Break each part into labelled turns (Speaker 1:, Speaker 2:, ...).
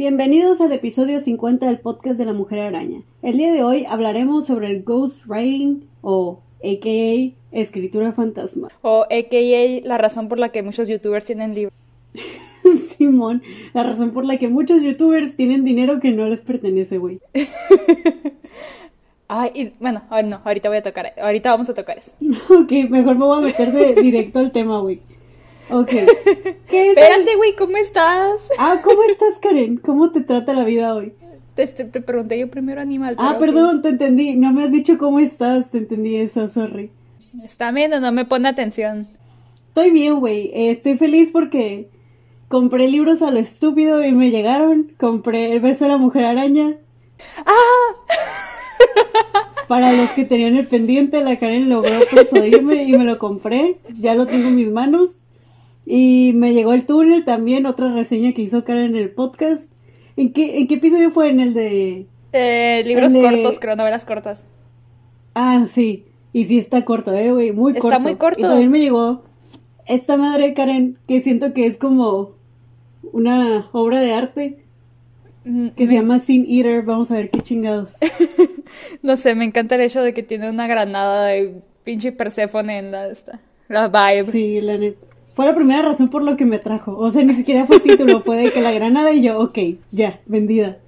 Speaker 1: Bienvenidos al episodio 50 del podcast de la Mujer Araña. El día de hoy hablaremos sobre el ghostwriting o AKA escritura fantasma.
Speaker 2: O AKA la razón por la que muchos youtubers tienen libros.
Speaker 1: Simón, la razón por la que muchos youtubers tienen dinero que no les pertenece, güey.
Speaker 2: Ay, y, bueno, no, ahorita voy a tocar, ahorita vamos a tocar eso.
Speaker 1: ok, mejor me voy a meter de directo al tema, güey. Ok.
Speaker 2: ¿Qué es Espérate, güey, ¿cómo estás?
Speaker 1: Ah, ¿cómo estás, Karen? ¿Cómo te trata la vida hoy?
Speaker 2: Te, te, pregunté yo primero, animal.
Speaker 1: Ah, perdón, te entendí. No me has dicho cómo estás. Te entendí eso, sorry.
Speaker 2: Está bien o no me pone atención.
Speaker 1: Estoy bien, güey. Eh, estoy feliz porque compré libros a lo estúpido y me llegaron. Compré El beso de la mujer araña.
Speaker 2: ¡Ah!
Speaker 1: Para los que tenían el pendiente, la Karen logró persuadirme y me lo compré. Ya lo tengo en mis manos. Y me llegó el túnel también, otra reseña que hizo Karen en el podcast. ¿En qué, ¿En qué episodio fue? ¿En el de...?
Speaker 2: Eh, libros cortos, creo, novelas cortas.
Speaker 1: Ah, sí. Y sí está corto, eh, güey, muy corto.
Speaker 2: Está muy corto.
Speaker 1: Y también me llegó esta madre, Karen, que siento que es como una obra de arte. Mm, que se llama Sin Eater, vamos a ver qué chingados.
Speaker 2: no sé, me encanta el hecho de que tiene una granada de pinche Persephone en la, esta, la vibe.
Speaker 1: Sí, la neta. Fue la primera razón por lo que me trajo. O sea, ni siquiera fue título, fue de que la granada y yo, ok, ya, vendida.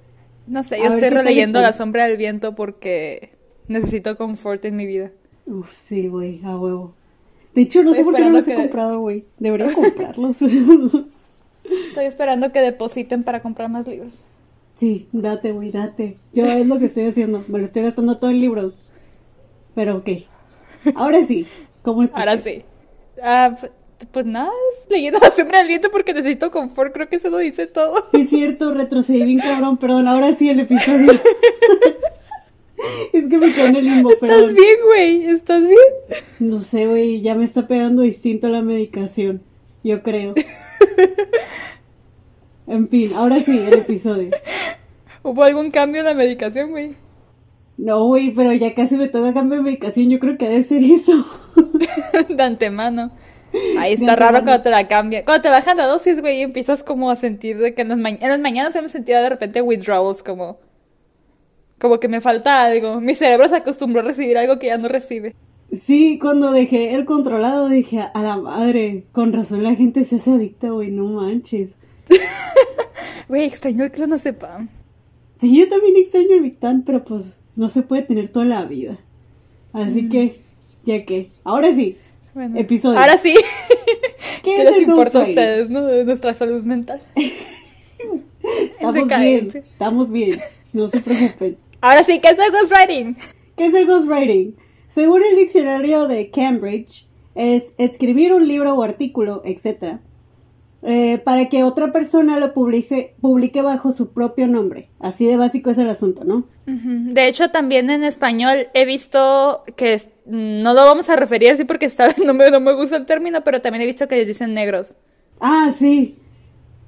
Speaker 2: No sé, yo estoy releyendo La sombra del viento porque necesito confort en mi vida.
Speaker 1: Uf, sí, güey, a huevo. De hecho, no sé por qué no los he comprado, güey. Debería comprarlos.
Speaker 2: Estoy esperando que depositen para comprar más libros.
Speaker 1: Sí, date, güey, date. Yo es lo que estoy haciendo. Me lo estoy gastando todo en libros. Pero ok. Ahora sí. ¿Cómo estás?
Speaker 2: Ahora sí. Ah, pues nada, leyendo la sombra del viento porque necesito confort, creo que eso lo dice todo.
Speaker 1: Sí, es cierto, retrocedí bien cabrón, perdón, ahora sí el episodio. es que me quedé en el limbo,
Speaker 2: ¿Estás bien, güey? ¿Estás bien?
Speaker 1: No sé, güey, ya me está pegando distinto la medicación, yo creo. en fin, ahora sí, el episodio.
Speaker 2: ¿Hubo algún cambio en la medicación, güey?
Speaker 1: No, güey, pero ya casi me toca cambio de medicación, yo creo que debe ser eso.
Speaker 2: de antemano. Ahí está raro cuando te la cambian. Cuando te bajan la dosis, güey, empiezas como a sentir de que en las, mañanas se me sentía de repente withdrawals, como... Como que me falta algo. Mi cerebro se acostumbró a recibir algo que ya no recibe.
Speaker 1: Sí, cuando dejé el controlado dije, a la madre, con razón la gente se hace adicta, güey, no manches.
Speaker 2: Güey, extraño el clonazepam.
Speaker 1: Sí, yo también extraño el Victan, pero pues no se puede tener toda la vida. Así que, ya que, ahora sí, episodio.
Speaker 2: Ahora sí. ¿Qué, les importa a ustedes, no? Nuestra salud mental.
Speaker 1: estamos bien, estamos bien, no se preocupen.
Speaker 2: Ahora sí, ¿qué es el ghostwriting?
Speaker 1: ¿Qué es el ghostwriting? Según el diccionario de Cambridge, es escribir un libro o artículo, etc., eh, para que otra persona lo publique, publique bajo su propio nombre. Así de básico es el asunto, ¿no?
Speaker 2: De hecho, también en español he visto que no lo vamos a referir así porque está, no, me, no me gusta el término, pero también he visto que les dicen negros.
Speaker 1: Ah, sí.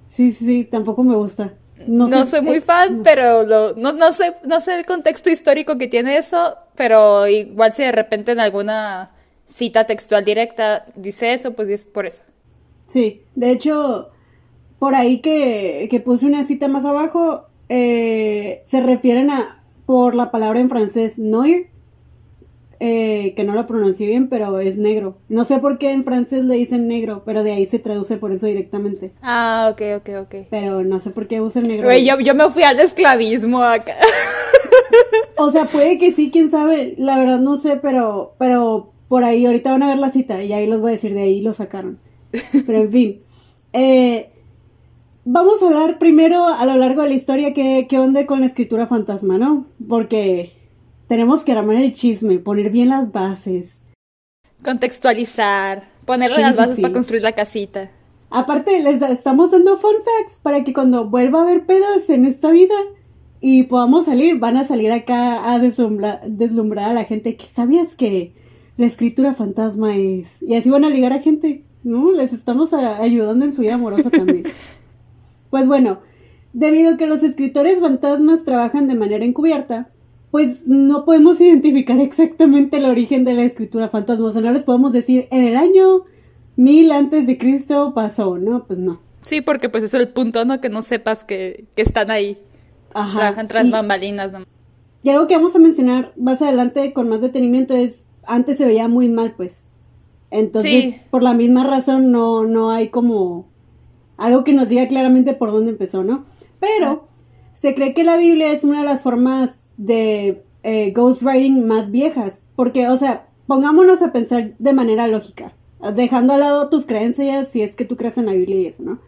Speaker 1: Sí, sí, tampoco me gusta.
Speaker 2: No, soy muy eh, fan, pero no, no, sé, no sé el contexto histórico que tiene eso, pero igual si de repente en alguna cita textual directa dice eso, pues es por eso.
Speaker 1: Sí, de hecho, por ahí que, que puse una cita más abajo, eh, se refieren a, por la palabra en francés, noir, eh, que no lo pronuncié bien, pero es negro. No sé por qué en francés le dicen negro, pero de ahí se traduce por eso directamente.
Speaker 2: Ah, ok, ok, ok.
Speaker 1: Pero no sé por qué usan negro.
Speaker 2: yo, yo me fui al esclavismo acá.
Speaker 1: o sea, puede que sí, quién sabe. La verdad no sé, pero, pero por ahí ahorita van a ver la cita y ahí los voy a decir, de ahí lo sacaron. Pero en fin. Eh, vamos a hablar primero a lo largo de la historia qué, qué onda con la escritura fantasma, ¿no? Porque tenemos que armar el chisme, poner bien las bases.
Speaker 2: Contextualizar, ponerle las bases para construir la casita.
Speaker 1: Aparte, les estamos dando fun facts para que cuando vuelva a haber pedas en esta vida y podamos salir, van a salir acá a deslumbrar a la gente que sabías que la escritura fantasma es. Y así van a ligar a gente. ¿No? Les estamos ayudando en su vida amorosa también. pues bueno, debido a que los escritores fantasmas trabajan de manera encubierta, pues no podemos identificar exactamente el origen de la escritura fantasma. O sea, no les podemos decir en el año mil antes de Cristo pasó, ¿no? Pues no.
Speaker 2: Sí, porque pues es el punto, ¿no? Que no sepas que, que están ahí.
Speaker 1: Ajá.
Speaker 2: Trabajan tras
Speaker 1: Y-
Speaker 2: bambalinas, ¿no?
Speaker 1: Y algo que vamos a mencionar más adelante con más detenimiento es, antes se veía muy mal, pues. Entonces,
Speaker 2: Sí.
Speaker 1: por la misma razón, no, no hay como algo que nos diga claramente por dónde empezó, ¿no? Pero se cree que la Biblia es una de las formas de eh, ghostwriting más viejas. Porque, o sea, pongámonos a pensar de manera lógica, dejando al lado tus creencias si es que tú crees en la Biblia y eso, ¿no?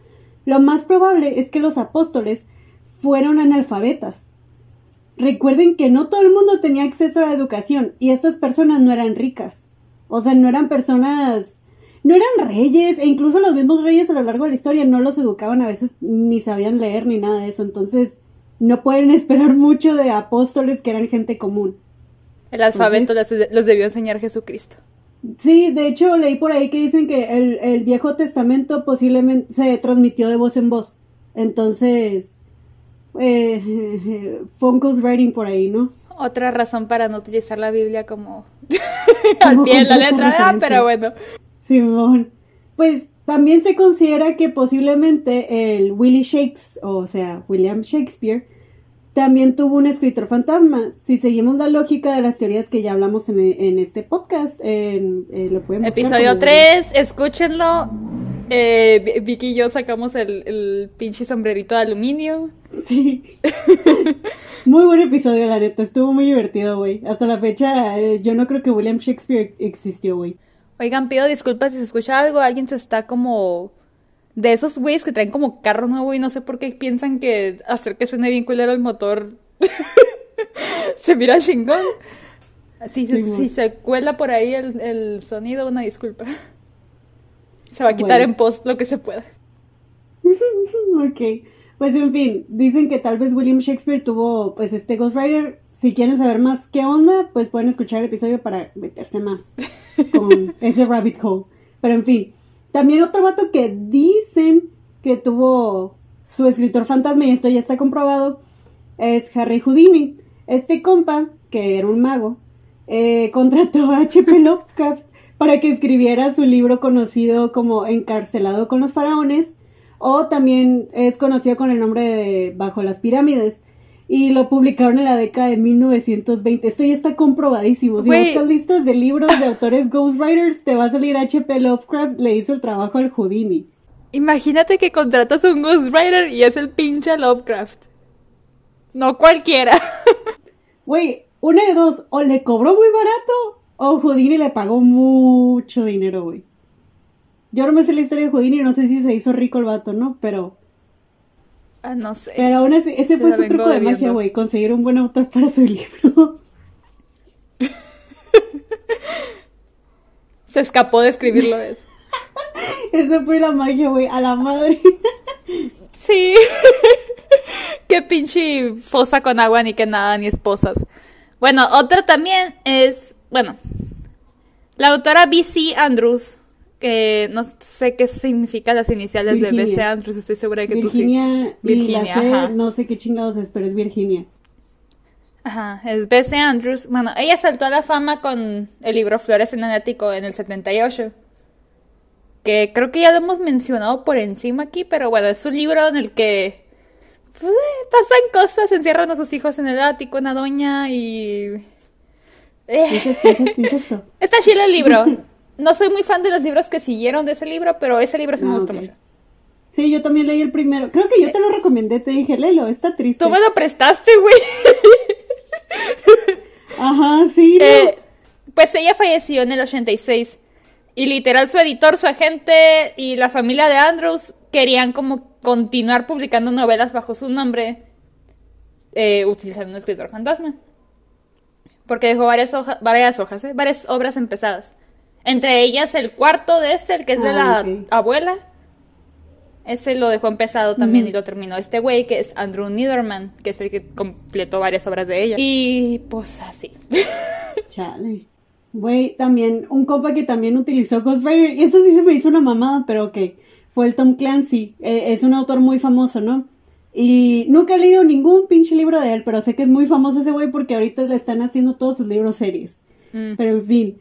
Speaker 1: Lo más probable es que los apóstoles fueron analfabetas. Recuerden que no todo el mundo tenía acceso a la educación y estas personas no eran ricas. O sea, no eran personas, no eran reyes e incluso los mismos reyes a lo largo de la historia no los educaban a veces ni sabían leer ni nada de eso. Entonces, no pueden esperar mucho de apóstoles que eran gente común.
Speaker 2: El alfabeto los, los debió enseñar Jesucristo.
Speaker 1: Sí, de hecho leí por ahí que dicen que el, el Viejo Testamento posiblemente se transmitió de voz en voz. Entonces, eh, fue un ghostwriting por ahí, ¿no?
Speaker 2: Otra razón para no utilizar la Biblia como al
Speaker 1: Como
Speaker 2: pie de la letra,
Speaker 1: referencia.
Speaker 2: pero bueno.
Speaker 1: Simón. Pues también se considera que posiblemente el Willie Shakes, o sea, William Shakespeare, también tuvo un escritor fantasma. Si seguimos la lógica de las teorías que ya hablamos en, en este podcast, en- eh, lo buscar
Speaker 2: Episodio
Speaker 1: como-
Speaker 2: 3, escúchenlo. Eh, Vi- Vicky y yo sacamos el, el pinche sombrerito de aluminio.
Speaker 1: Sí. muy buen episodio, la neta. Estuvo muy divertido, güey. Hasta la fecha, eh, yo no creo que William Shakespeare existió, güey.
Speaker 2: Oigan, pido disculpas si se escucha algo. Alguien se está como. De esos güeyes que traen como carro nuevo y no sé por qué piensan que hacer que suene bien culero el motor se mira chingón. Si,
Speaker 1: Sí,
Speaker 2: se cuela por ahí el, el sonido, una disculpa. Se va a quitar
Speaker 1: Bueno.
Speaker 2: en post lo que se pueda.
Speaker 1: ok. Pues en fin, dicen que tal vez William Shakespeare tuvo pues este Ghostwriter. Si quieren saber más qué onda, pues pueden escuchar el episodio para meterse más con ese rabbit hole. Pero en fin, también otro vato que dicen que tuvo su escritor fantasma, y esto ya está comprobado, es Harry Houdini. Este compa, que era un mago, eh, contrató a H.P. Lovecraft para que escribiera su libro conocido como Encarcelado con los faraones, o también es conocido con el nombre de Bajo las pirámides. Y lo publicaron en la década de 1920. Esto ya está comprobadísimo. Si buscas listas de libros de autores ghostwriters, te va a salir H.P. Lovecraft, le hizo el trabajo al Houdini.
Speaker 2: Imagínate que contratas un ghostwriter y es el pinche Lovecraft. No cualquiera.
Speaker 1: Güey, una de dos, o le cobró muy barato, o Houdini le pagó mucho dinero, güey. Yo no me sé la historia de Houdini, no sé si se hizo rico el vato, ¿no? Pero,
Speaker 2: Ah, no sé.
Speaker 1: pero aún así, ese
Speaker 2: Te
Speaker 1: fue su truco de magia, güey, conseguir un buen autor para su libro.
Speaker 2: Se escapó de escribirlo.
Speaker 1: Esa fue la magia, güey, a la madre.
Speaker 2: Sí. Qué pinche fosa con agua, ni que nada, ni esposas. Bueno, otra también es, bueno, la autora B.C. Andrews, que no sé qué significan las iniciales de. B.C. Andrews, estoy segura de que tú sí.
Speaker 1: Virginia, y
Speaker 2: Virginia,
Speaker 1: la C,
Speaker 2: ajá.
Speaker 1: no sé qué chingados es, pero es Virginia.
Speaker 2: Ajá, es B.C. Andrews. Bueno, ella saltó a la fama con el libro Flores en el Ático en el 78. Que creo que ya lo hemos mencionado por encima aquí, pero bueno, es un libro en el que pues, eh, pasan cosas, encierran a sus hijos en el ático, una doña y...
Speaker 1: ¿Qué
Speaker 2: Eh, está chido el libro. No soy muy fan de los libros que siguieron de ese libro, pero ese libro sí me
Speaker 1: Ah,
Speaker 2: gusta mucho.
Speaker 1: Sí, yo también leí el primero. Creo que yo te lo recomendé, te dije, léelo, está triste.
Speaker 2: Tú me lo prestaste, güey.
Speaker 1: Ajá, sí, no.
Speaker 2: Eh, pues ella falleció en el 86 y literal su editor, su agente y la familia de Andrews querían como continuar publicando novelas bajo su nombre eh, utilizando un escritor fantasma. Porque dejó varias, hojas, varias hojas, ¿eh? varias obras empezadas. Entre ellas el cuarto de este, el que es de
Speaker 1: Ah,
Speaker 2: la abuela. Ese lo dejó empezado también y lo terminó este güey, que es Andrew Niederman, que es el que completó varias obras de ella. Y pues así.
Speaker 1: Chale. Güey, también, un compa que también utilizó Ghostwriter, y eso sí se me hizo una mamada, pero ok, fue el Tom Clancy, eh, es un autor muy famoso, ¿no? Y nunca he leído ningún pinche libro de él, pero sé que es muy famoso ese güey porque ahorita le están haciendo todos sus libros series.
Speaker 2: Mm.
Speaker 1: Pero en fin.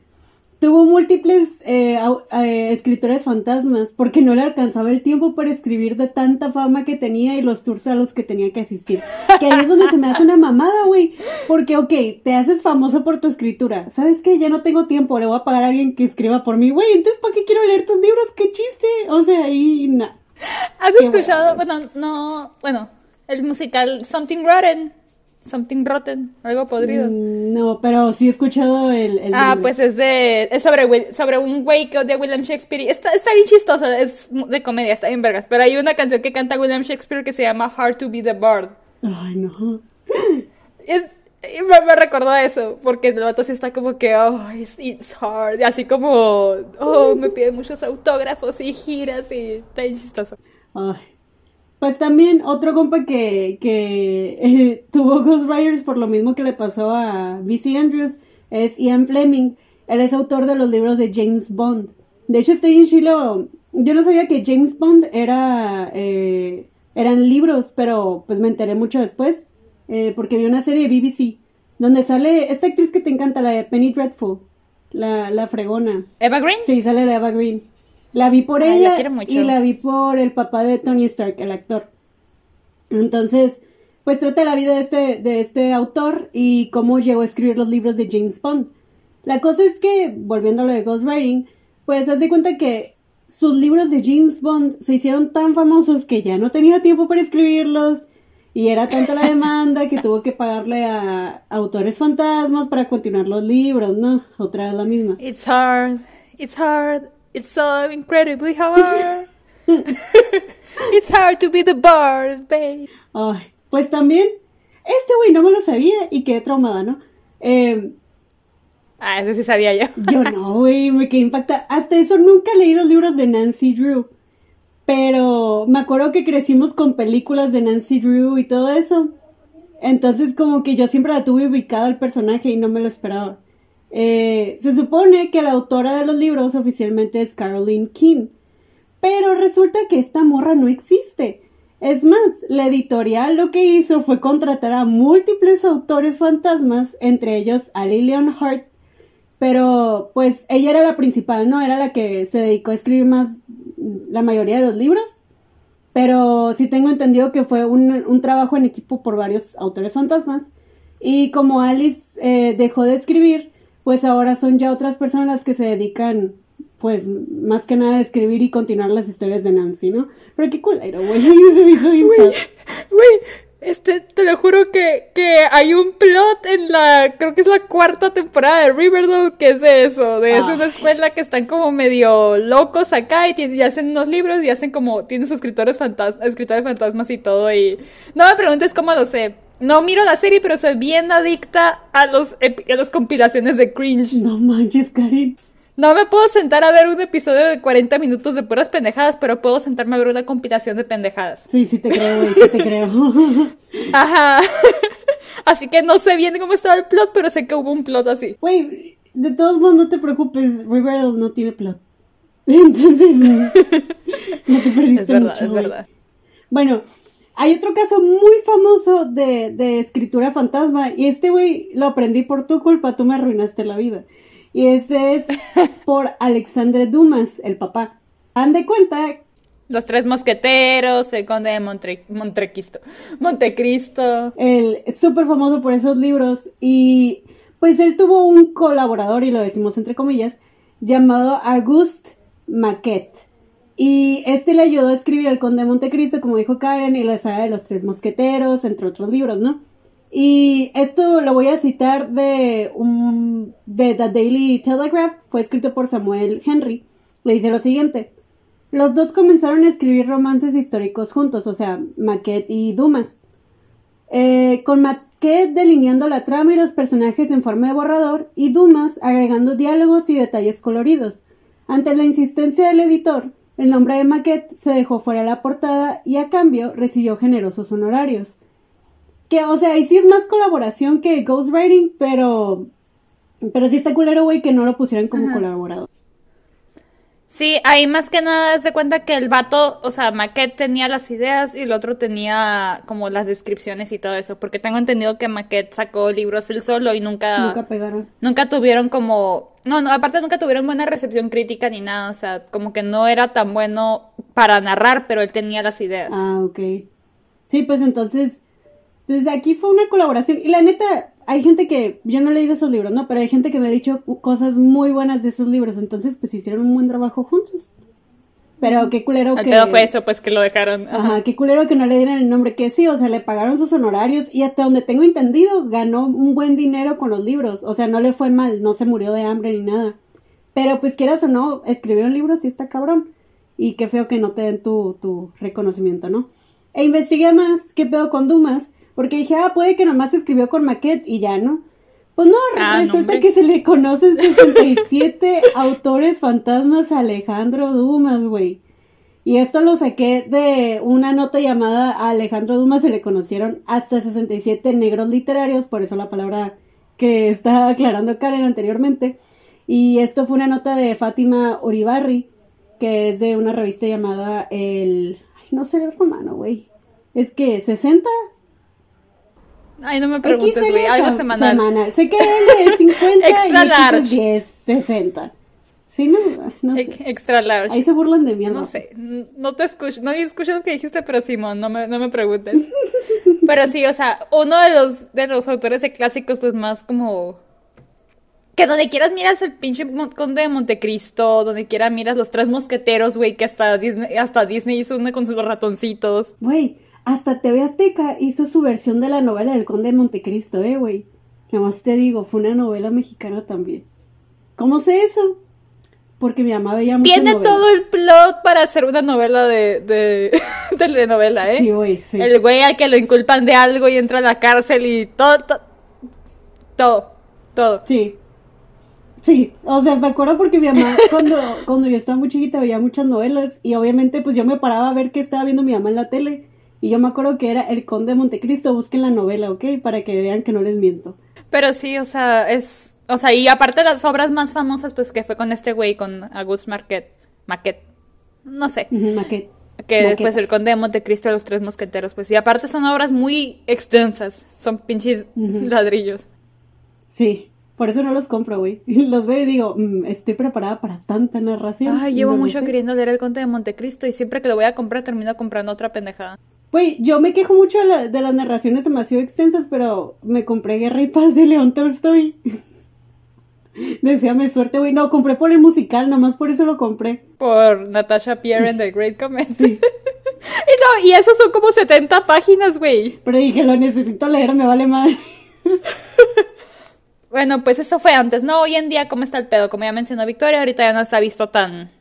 Speaker 1: Tuvo múltiples eh, eh, escritores fantasmas porque no le alcanzaba el tiempo para escribir de tanta fama que tenía y los tours a los que tenía que asistir. Que ahí es donde se me hace una mamada, güey. Porque, ok, te haces famoso por tu escritura. ¿Sabes qué? Ya no tengo tiempo, le voy a pagar a alguien que escriba por mí. Güey, entonces, ¿para qué quiero leer tus libros? ¡Qué chiste! O sea, ahí, nah.
Speaker 2: ¿Has
Speaker 1: Qué
Speaker 2: escuchado?
Speaker 1: Bueno,
Speaker 2: no. Bueno, el musical Something Rotten. Something Rotten. Algo podrido.
Speaker 1: Mm, No, pero sí he escuchado el... el
Speaker 2: Ah,
Speaker 1: nombre.
Speaker 2: pues es de. Es sobre, Will- sobre un güey a William Shakespeare. y Está, está bien chistosa, es de comedia, está bien vergas. Pero hay una canción que canta William Shakespeare que se llama Hard to be the Bard.
Speaker 1: Ay, no.
Speaker 2: Es, y me, me recordó a eso, porque el vato sí está como que, oh, it's, it's hard. Y así como, oh, me piden muchos autógrafos y giras y está bien chistoso.
Speaker 1: Ay. Pues también otro compa que, que eh, tuvo Ghostwriters por lo mismo que le pasó a V.C. Andrews es Ian Fleming. Él es autor de los libros de James Bond. De hecho, este en Chilo, yo no sabía que James Bond era, eh, eran libros, pero pues me enteré mucho después, eh, porque vi una serie de BBC, donde sale esta actriz que te encanta, la de Penny Dreadful, la, la fregona.
Speaker 2: Eva Green.
Speaker 1: Sí, sale la Eva Green. La vi por
Speaker 2: Ay, la
Speaker 1: ella
Speaker 2: mucho.
Speaker 1: y la vi por el papá de Tony Stark, el actor. Entonces, pues trata la vida de este, de este autor y cómo llegó a escribir los libros de James Bond. La cosa es que, volviendo a lo de Ghostwriting, pues hace cuenta que sus libros de James Bond se hicieron tan famosos que ya no tenía tiempo para escribirlos y era tanta la demanda que tuvo que pagarle a autores fantasmas para continuar los libros, ¿no? Otra vez la misma.
Speaker 2: It's hard, it's hard, it's so incredibly hard. it's hard to be the bard, babe.
Speaker 1: Ay, pues también, este güey no me lo sabía y quedé traumada, ¿no? Eh,
Speaker 2: Ah, eso sí sabía yo.
Speaker 1: yo no, güey, me quedé impactada. Hasta eso nunca leí los libros de Nancy Drew. Pero me acuerdo que crecimos con películas de Nancy Drew y todo eso. Entonces como que yo siempre la tuve ubicada al personaje y no me lo esperaba. Eh, se supone que la autora de los libros oficialmente es Caroline King. Pero resulta que esta morra no existe. Es más, la editorial lo que hizo fue contratar a múltiples autores fantasmas, entre ellos a Lillian Hart, pero pues ella era la principal, ¿no? Era la que se dedicó a escribir más la mayoría de los libros. Pero sí tengo entendido que fue un, un trabajo en equipo por varios autores fantasmas. Y como Alice eh, dejó de escribir, pues ahora son ya otras personas que se dedican, pues más que nada a escribir y continuar las historias de Nancy, ¿no? Pero qué culero, güey. Se me hizo.
Speaker 2: Güey, este, te lo juro que, que hay un plot en la, creo que es la cuarta temporada de Riverdale, que es de eso, de es
Speaker 1: Ah.
Speaker 2: una escuela que están como medio locos acá y, hacen unos libros y hacen como, tienen sus escritores fantasmas, escritores fantasmas y todo y, no me preguntes cómo lo sé. No miro la serie, pero soy bien adicta a los, a las compilaciones de cringe.
Speaker 1: No manches, Karin.
Speaker 2: No me puedo sentar a ver un episodio de 40 minutos de puras pendejadas, pero puedo sentarme a ver una compilación de pendejadas.
Speaker 1: Sí, sí te creo, güey, sí te creo.
Speaker 2: Ajá. así que no sé bien cómo estaba el plot, pero sé que hubo un plot así.
Speaker 1: Güey, de todos modos, no te preocupes, Riverdale no tiene plot. Entonces, no, no te perdiste
Speaker 2: Es verdad,
Speaker 1: mucho,
Speaker 2: es verdad.
Speaker 1: Bueno, hay otro caso muy famoso de, de escritura fantasma y este güey lo aprendí por tu culpa, tú me arruinaste la vida. Y este es por Alexandre Dumas, el papá. Han de cuenta,
Speaker 2: Los tres mosqueteros, el conde de Montre Montrequisto. Montecristo.
Speaker 1: él es súper famoso por esos libros y pues él tuvo un colaborador, y lo decimos entre comillas, llamado Auguste Maquet. Y este le ayudó a escribir El Conde de Montecristo, como dijo Karen, y la saga de los Tres Mosqueteros, entre otros libros, ¿no? Y esto lo voy a citar de un de The Daily Telegraph, fue escrito por Samuel Henry. Le dice lo siguiente: Los dos comenzaron a escribir romances históricos juntos, o sea, Maquet y Dumas. Eh, con Maquet delineando la trama y los personajes en forma de borrador, y Dumas agregando diálogos y detalles coloridos. Ante la insistencia del editor, el nombre de Maquet se dejó fuera de la portada y a cambio recibió generosos honorarios. Que, o sea, ahí sí es más colaboración que ghostwriting, pero. Pero sí está culero, güey, que no lo pusieran como
Speaker 2: Ajá.
Speaker 1: colaborador.
Speaker 2: Sí, ahí más que nada es de cuenta que el vato, o sea, Maquette tenía las ideas y el otro tenía como las descripciones y todo eso, porque tengo entendido que Maquette sacó libros él solo y nunca...
Speaker 1: Nunca pegaron.
Speaker 2: Nunca tuvieron como... No, no, aparte nunca tuvieron buena recepción crítica ni nada, o sea, como que no era tan bueno para narrar, pero él tenía las ideas.
Speaker 1: Ah, ok. Sí, pues entonces, desde aquí fue una colaboración. Y la neta, hay gente que, yo no he leído esos libros, ¿no? Pero hay gente que me ha dicho cosas muy buenas de esos libros. Entonces, pues hicieron un buen trabajo juntos. Pero qué culero
Speaker 2: El
Speaker 1: que...
Speaker 2: pedo fue eso, pues que lo dejaron.
Speaker 1: Ajá, qué culero que no le dieran el nombre que sí, o sea, le pagaron sus honorarios y hasta donde tengo entendido ganó un buen dinero con los libros, o sea, no le fue mal, no se murió de hambre ni nada. Pero pues quieras o no, escribir un libro sí está cabrón y qué feo que no te den tu, tu reconocimiento, ¿no? E investigué más qué pedo con Dumas, porque dije, ah, puede que nomás escribió con Maquette y ya, ¿no? Pues no,
Speaker 2: Ah,
Speaker 1: resulta que se le conocen 67 autores fantasmas a Alejandro Dumas, güey. Y esto lo saqué de una nota llamada a Alejandro Dumas se le conocieron hasta 67 negros literarios, por eso la palabra que está aclarando Karen anteriormente. Y esto fue una nota de Fátima Uribarri, que es de una revista llamada el... Ay, no sé el romano, güey. Es que 60
Speaker 2: Ay, no me preguntes, güey, algo
Speaker 1: es
Speaker 2: semanal.
Speaker 1: Sé que L es 50
Speaker 2: Extra
Speaker 1: y
Speaker 2: large.
Speaker 1: es 10, 60. Sí, no, no sé.
Speaker 2: Ex- Extra large.
Speaker 1: Ahí se burlan de mí.
Speaker 2: No
Speaker 1: rato.
Speaker 2: sé, no te escucho, no escucho lo que dijiste, pero Simón, no me, no me preguntes. Pero sí, o sea, uno de los, de los autores de clásicos, pues más como... Que donde quieras miras el pinche Conde de Montecristo, donde quiera miras los tres mosqueteros, güey, que hasta Disney, hasta Disney hizo uno con sus ratoncitos.
Speaker 1: Güey, hasta TV Azteca hizo su versión de la novela del Conde de Montecristo, eh, güey. Nomás te digo, fue una novela mexicana también. ¿Cómo sé eso? Porque mi mamá veía muchas
Speaker 2: Tiene todo el plot para hacer una novela de, de telenovela, ¿eh?
Speaker 1: Sí, güey, sí.
Speaker 2: El güey al que lo inculpan de algo y entra a la cárcel y todo, to- todo, todo.
Speaker 1: Sí. Sí, o sea, me acuerdo porque mi mamá, cuando, cuando yo estaba muy chiquita, veía muchas novelas y obviamente pues yo me paraba a ver qué estaba viendo mi mamá en la tele. Y yo me acuerdo que era El Conde de Montecristo, busquen la novela, ¿ok? Para que vean que no les miento.
Speaker 2: Pero sí, o sea, es, o sea, y aparte las obras más famosas, pues que fue con este güey, con Auguste Marquette, Maquette, no sé,
Speaker 1: Ujú, Maquette.
Speaker 2: que pues el Conde de Montecristo, los tres mosqueteros, pues y aparte son obras muy extensas, son pinches ladrillos.
Speaker 1: Sí, por eso no los compro, güey. Los veo y digo, "Mm, estoy preparada para tanta narración.
Speaker 2: Ay, llevo
Speaker 1: no
Speaker 2: mucho
Speaker 1: sé.
Speaker 2: queriendo leer el Conde de Montecristo y siempre que lo voy a comprar termino comprando otra pendejada.
Speaker 1: Güey, yo me quejo mucho de, la- de las narraciones demasiado extensas, pero me compré Guerra y Paz de León Tolstoy. Deseame suerte, güey. No, compré por el musical, nomás por eso lo compré.
Speaker 2: Por Natasha Pierre en The Great Comedy. y no, y eso son como 70 páginas, güey.
Speaker 1: Pero dije, lo necesito leer, me vale más.
Speaker 2: Bueno, pues eso fue antes, ¿no? Hoy en día, ¿cómo está el pedo? Como ya mencionó Victoria, ahorita ya no está visto tan,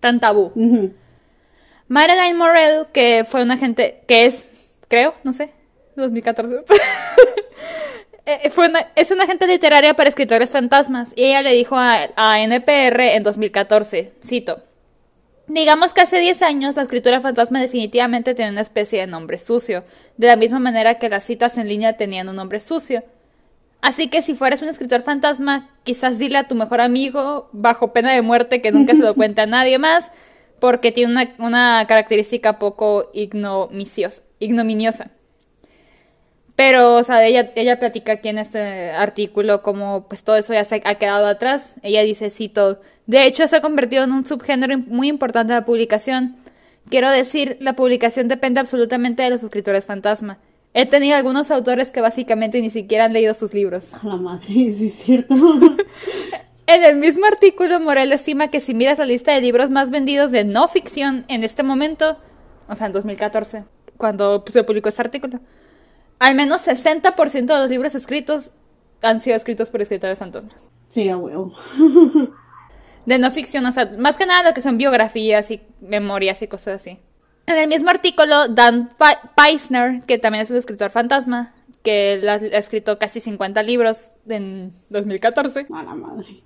Speaker 2: tan tabú.
Speaker 1: Ujú.
Speaker 2: Marilyn Morel, que fue una agente, que es, creo, no sé, 2014. Eh, fue una- es una agente literaria para escritores fantasmas y ella le dijo a, a NPR en 2014, cito, Digamos que hace 10 años la escritura fantasma definitivamente tenía una especie de nombre sucio, de la misma manera que las citas en línea tenían un nombre sucio. Así que si fueras un escritor fantasma, quizás dile a tu mejor amigo, bajo pena de muerte, que nunca se lo cuente a nadie más, porque tiene una, una característica poco ignominiosa. Pero, o sea, ella, ella platica aquí en este artículo como pues todo eso ya se ha quedado atrás. Ella dice, cito, de hecho se ha convertido en un subgénero muy importante de la publicación. Quiero decir, la publicación depende absolutamente de los escritores fantasma. He tenido algunos autores que básicamente ni siquiera han leído sus libros.
Speaker 1: A la madre, sí es cierto.
Speaker 2: En el mismo artículo, Morel estima que si miras la lista de libros más vendidos de no ficción en este momento, o sea, en 2014, cuando se publicó este artículo, al menos 60% de los libros escritos han sido escritos por escritores fantasmas.
Speaker 1: sí, a huevo.
Speaker 2: De no ficción, o sea, más que nada lo que son biografías y memorias y cosas así. En el mismo artículo, Dan Peisner, que también es un escritor fantasma, que ha escrito casi 50 libros en 2014,
Speaker 1: A la madre.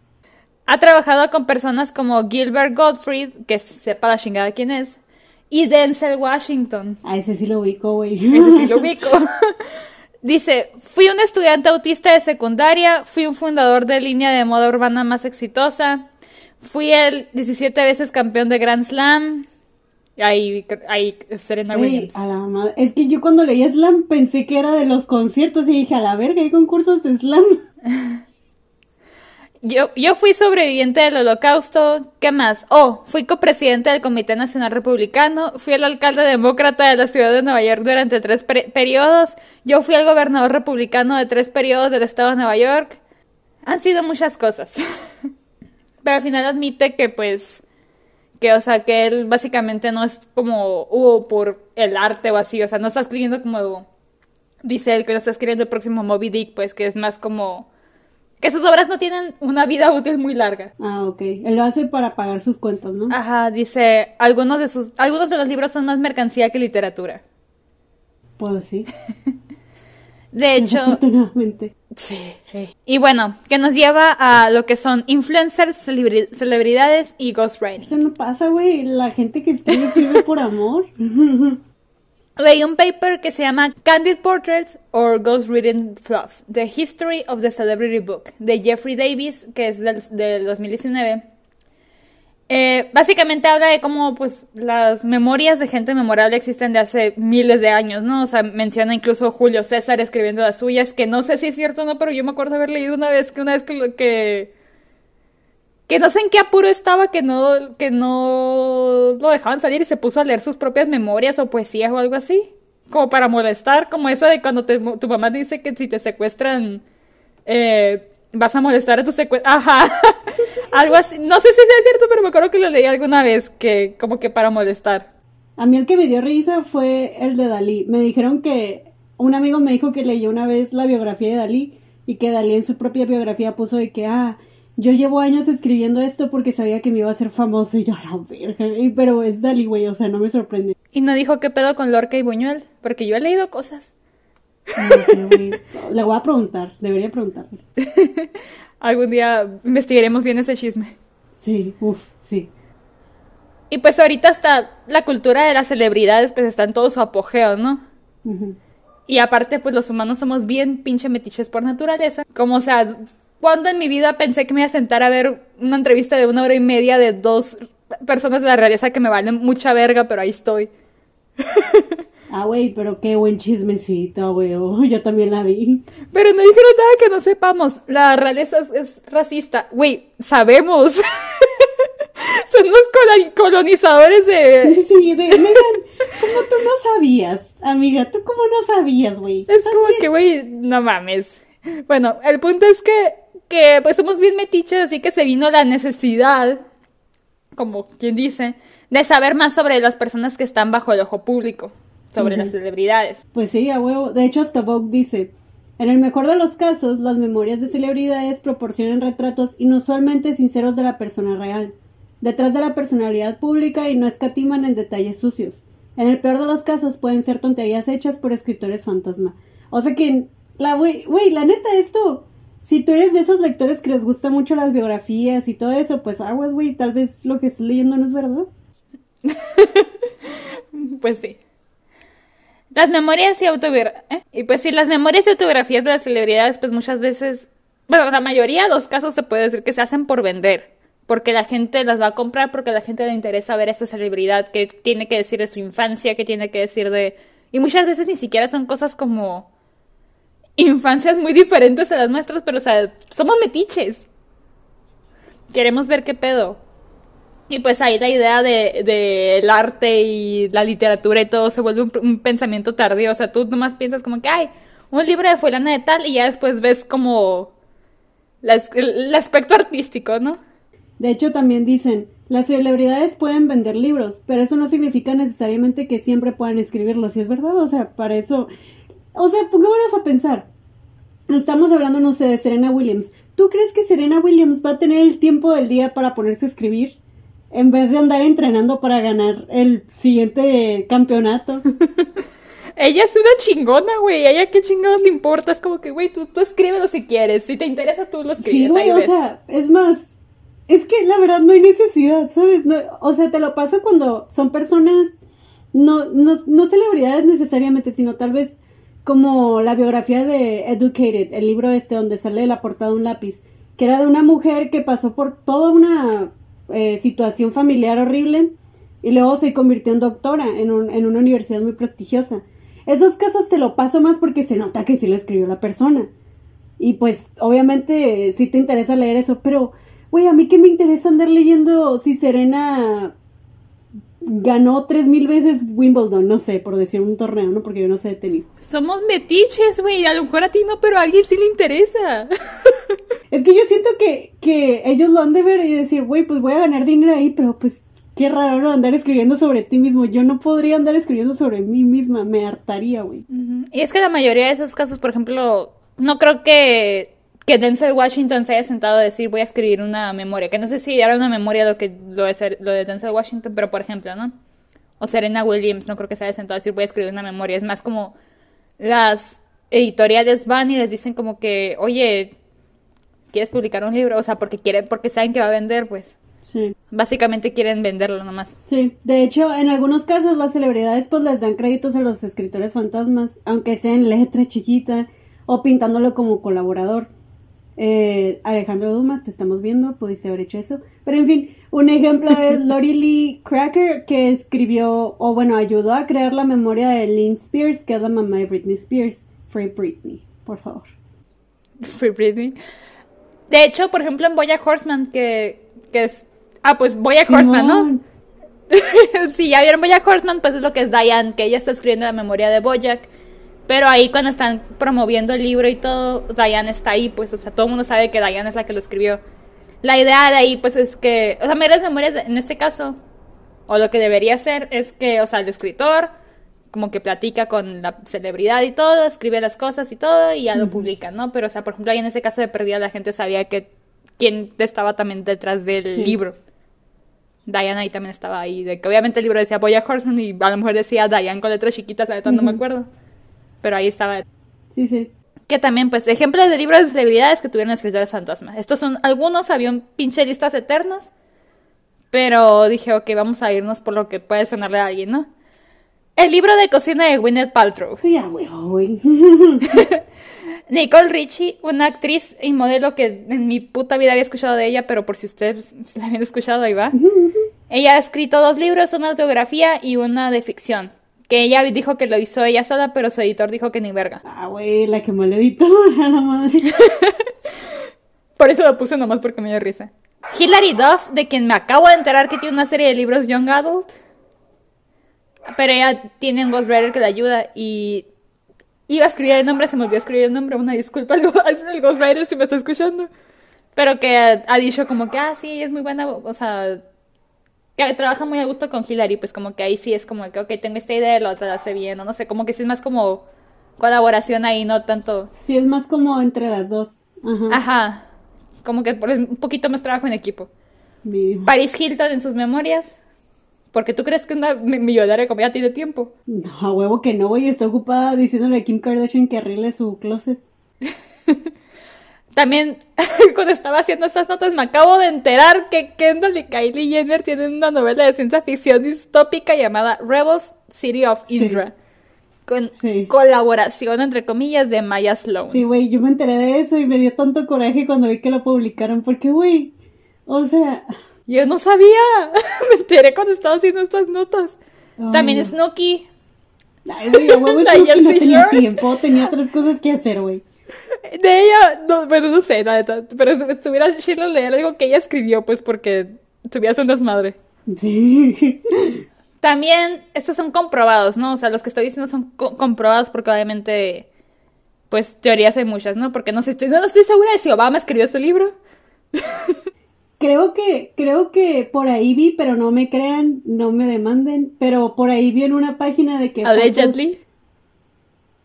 Speaker 2: Ha trabajado con personas como Gilbert Gottfried, que sepa la chingada quién es, y Denzel Washington.
Speaker 1: A ese sí lo ubico, güey.
Speaker 2: Ese sí lo ubico. Dice, fui un estudiante autista de secundaria, fui un fundador de línea de moda urbana más exitosa, Fui el 17 veces campeón de Grand Slam. Ahí, ahí Serena Williams.
Speaker 1: a la madre. Es que yo cuando leí slam pensé que era de los conciertos y dije, a la verga, hay concursos de slam.
Speaker 2: Yo, yo fui sobreviviente del holocausto. ¿Qué más? Oh, fui copresidente del Comité Nacional Republicano. Fui el alcalde demócrata de la ciudad de Nueva York durante tres per- periodos. Yo fui el gobernador republicano de tres periodos del estado de Nueva York. Han sido muchas cosas. Pero al final admite que pues que o sea que él básicamente no es como hubo por el arte o así, o sea, no está escribiendo como dice él que lo está escribiendo el próximo Moby Dick, pues que es más como que sus obras no tienen una vida útil muy larga.
Speaker 1: Ah, ok. Él lo hace para pagar sus cuentas, ¿no?
Speaker 2: Ajá, dice, algunos de sus algunos de los libros son más mercancía que literatura.
Speaker 1: Pues sí.
Speaker 2: De hecho, sí. Y bueno, que nos lleva a lo que son influencers, celebri- celebridades y ghostwriting.
Speaker 1: Eso no pasa, güey. La gente que escribe, escribe por amor.
Speaker 2: Leí un paper que se llama Candid Portraits or Ghost Reading Fluff, The History of the Celebrity Book, de Jeffrey Davis, que es del, del 2019. Eh, básicamente habla de cómo pues las memorias de gente memorable existen de hace miles de años, ¿no? O sea, menciona incluso Julio César escribiendo las suyas, que no sé si es cierto o no, pero yo me acuerdo haber leído una vez que una vez que, que que no sé en qué apuro estaba, que no, que no lo dejaban salir y se puso a leer sus propias memorias o poesías o algo así. Como para molestar, como eso de cuando te- tu mamá dice que si te secuestran, eh, vas a molestar a tu secuestro. Ajá, algo así. No sé si sea cierto, pero me acuerdo que lo leí alguna vez, que como que para molestar.
Speaker 1: A mí el que me dio risa fue el de Dalí. Me dijeron que un amigo me dijo que leyó una vez la biografía de Dalí y que Dalí en su propia biografía puso de que, ah, yo llevo años escribiendo esto porque sabía que me iba a hacer famoso y yo, la verga. Pero es Dalí, güey, o sea, no me sorprende.
Speaker 2: Y no dijo qué pedo con Lorca y Buñuel, porque yo he leído cosas.
Speaker 1: No sé, güey. Le voy a preguntar, debería preguntarle.
Speaker 2: Algún día investigaremos bien ese chisme.
Speaker 1: Sí, uff, sí.
Speaker 2: Y pues ahorita hasta la cultura de las celebridades pues está en todo su apogeo, ¿no? Y aparte, pues los humanos somos bien pinche metiches por naturaleza. Como, o sea, cuando en mi vida pensé que me iba a sentar a ver una entrevista de una hora y media de dos personas de la realeza que me valen mucha verga, pero ahí estoy.
Speaker 1: Ah, güey, pero qué buen chismecito, güey. oh, yo también la vi.
Speaker 2: Pero no dijeron nada que no sepamos. La realeza es, es racista. Güey, sabemos. Son los colo- colonizadores de...
Speaker 1: Sí, de Megan, ¿cómo tú no sabías, amiga? ¿Tú cómo no sabías, güey?
Speaker 2: Es como que, güey, no mames. Bueno, el punto es que, que pues somos bien metiches, así que se vino la necesidad, como quien dice, de saber más sobre las personas que están bajo el ojo público, sobre las celebridades.
Speaker 1: Pues sí, a huevo. De hecho, hasta Vogue dice, en el mejor de los casos, las memorias de celebridades proporcionan retratos inusualmente sinceros de la persona real, detrás de la personalidad pública y no escatiman en detalles sucios. En el peor de los casos pueden ser tonterías hechas por escritores fantasma. O sea que, la güey, güey, la neta, esto, si tú eres de esos lectores que les gustan mucho las biografías y todo eso, pues aguas, güey, tal vez lo que estás leyendo no es verdad.
Speaker 2: Pues sí. Las memorias y autobiografías. Y pues sí, las memorias y autobiografías de las celebridades, pues muchas veces, bueno, la mayoría de los casos se puede decir que se hacen por vender. Porque la gente las va a comprar, porque la gente le interesa ver a esta celebridad que tiene que decir de su infancia, que tiene que decir de... Y muchas veces ni siquiera son cosas como infancias muy diferentes a las nuestras, pero o sea, somos metiches. Queremos ver qué pedo. Y pues ahí la idea de, de arte y la literatura y todo se vuelve un, pensamiento tardío. O sea, tú nomás piensas como que, ay, un libro de fulana de tal y ya después ves como el, el aspecto artístico, ¿no?
Speaker 1: De hecho, también dicen, las celebridades pueden vender libros, pero eso no significa necesariamente que siempre puedan escribirlos, y es verdad, o sea, para eso... O sea, pongámonos a pensar. Estamos hablando, no sé, de Serena Williams. ¿Tú crees que Serena Williams va a tener el tiempo del día para ponerse a escribir? En vez de andar entrenando para ganar el siguiente campeonato.
Speaker 2: Ella es una chingona, güey. A ella qué chingados le importa. Es como que, güey, tú, tú escríbelo si quieres. Si te interesa, tú lo escribes.
Speaker 1: Sí, güey, o
Speaker 2: ves.
Speaker 1: sea, es más, es que la verdad no hay necesidad, ¿sabes? No, o sea, te lo paso cuando son personas, no, no, no celebridades necesariamente, sino tal vez como la biografía de Educated, el libro este donde sale la portada de un lápiz, que era de una mujer que pasó por toda una eh, situación familiar horrible y luego se convirtió en doctora en, un, en una universidad muy prestigiosa. Esos casos te lo paso más porque se nota que sí lo escribió la persona. Y pues obviamente sí te interesa leer eso, pero, güey, a mí que me interesa andar leyendo si Serena ganó tres mil veces Wimbledon, no sé, por decir un torneo, ¿no? Porque yo no sé de tenis.
Speaker 2: Somos metiches, güey, a lo mejor a ti no, pero a alguien sí le interesa.
Speaker 1: es que yo siento que, que ellos lo han de ver y decir, güey, pues voy a ganar dinero ahí, pero pues qué raro andar escribiendo sobre ti mismo. Yo no podría andar escribiendo sobre mí misma, me hartaría, güey.
Speaker 2: Y es que la mayoría de esos casos, por ejemplo, no creo que que Denzel Washington se haya sentado a decir voy a escribir una memoria, que no sé si era una memoria lo que lo de, lo de Denzel Washington, pero por ejemplo, ¿no? O Serena Williams, no creo que se haya sentado a decir voy a escribir una memoria, es más como las editoriales van y les dicen como que, oye, ¿quieres publicar un libro? O sea, porque quieren, porque saben que va a vender, pues. Sí. Básicamente quieren venderlo nomás.
Speaker 1: Sí, de hecho, en algunos casos las celebridades pues les dan créditos a los escritores fantasmas, aunque sea en letra chiquita o pintándolo como colaborador. Eh, Alejandro Dumas, te estamos viendo, pudiste haber hecho eso. Pero en fin, un ejemplo es Lori Lee Cracker, que escribió, o bueno, ayudó a crear la memoria de Lynn Spears, que es la mamá de Britney Spears. Free Britney, por favor.
Speaker 2: Free Britney. De hecho, por ejemplo, en Boya Horseman, que, que es... Ah, pues Boya Horseman, ¿no? si ya vieron Boya Horseman, pues es lo que es Diane, que ella está escribiendo la memoria de Boyack. Pero ahí cuando están promoviendo el libro y todo, Diane está ahí, pues, o sea, todo el mundo sabe que Diane es la que lo escribió. La idea de ahí, pues, es que, o sea, las memorias, en este caso, o lo que debería ser, es que, o sea, el escritor, como que platica con la celebridad y todo, escribe las cosas y todo, y ya lo publica, ¿no? Pero, o sea, por ejemplo, ahí en ese caso de perdida, la gente sabía que quién estaba también detrás del libro. Diane ahí también estaba ahí, de que obviamente el libro decía Boya Horseman y a lo mejor decía Diane con letras chiquitas, la verdad no me acuerdo pero ahí estaba.
Speaker 1: Sí, sí.
Speaker 2: Que también, pues, ejemplos de libros de celebridades que tuvieron escritores fantasmas. Estos son algunos, había un pinche listas eternas. Pero dije, ok, vamos a irnos por lo que puede sonarle a alguien, ¿no? El libro de cocina de Gwyneth Paltrow.
Speaker 1: Sí, güey.
Speaker 2: Nicole Richie, una actriz y modelo que en mi puta vida había escuchado de ella, pero por si ustedes la habían escuchado, ahí va. ella ha escrito dos libros, una autografía y una de ficción. Que ella dijo que lo hizo ella sola, pero su editor dijo que ni verga.
Speaker 1: Ah, güey, la que mal editor, a la madre.
Speaker 2: Por eso lo puse nomás porque me dio risa. Hilary Duff, de quien me acabo de enterar que tiene una serie de libros Young Adult. Pero ella tiene un ghostwriter que le ayuda y iba a escribir el nombre, se me olvidó escribir el nombre, una disculpa al, ghostwriter si me está escuchando. Pero que ha, dicho como que, ah, sí, ella es muy buena, o sea, que trabaja muy a gusto con Hillary, pues como que ahí sí es como que, ok, tengo esta idea, la otra la hace bien, o no sé, como que sí es más como colaboración ahí, no tanto.
Speaker 1: Sí, es más como entre las dos. Ajá.
Speaker 2: Ajá. Como que un poquito más trabajo en equipo. Paris Hilton en sus memorias. Porque tú crees que una millonaria como ya tiene tiempo.
Speaker 1: No, a huevo que no, güey. Está ocupada diciéndole a Kim Kardashian que arregle su closet.
Speaker 2: También, cuando estaba haciendo estas notas, me acabo de enterar que Kendall y Kylie Jenner tienen una novela de ciencia ficción distópica llamada Rebels City of Indra. Con colaboración, entre comillas, de Maya Sloan.
Speaker 1: Sí, güey, yo me enteré de eso y me dio tanto coraje cuando vi que lo publicaron. Porque, güey, o sea.
Speaker 2: Yo no sabía. me enteré cuando estaba haciendo estas notas. También Snooki.
Speaker 1: Ay, güey, a huevo Snooki no tenía tiempo, tenía otras cosas que hacer, güey.
Speaker 2: De ella, no, bueno, no sé, nada, pero si estuviera Sheila le digo que ella escribió, pues porque tuviera un desmadre. Sí. También, estos son comprobados, ¿no? O sea, los que estoy diciendo son comprobados porque obviamente, pues teorías hay muchas, ¿no? Porque no, sé, estoy, no estoy segura de si Obama escribió su libro.
Speaker 1: Creo que, creo que por ahí vi, pero no me crean, no me demanden, pero por ahí vi en una página de que...
Speaker 2: Allegedly.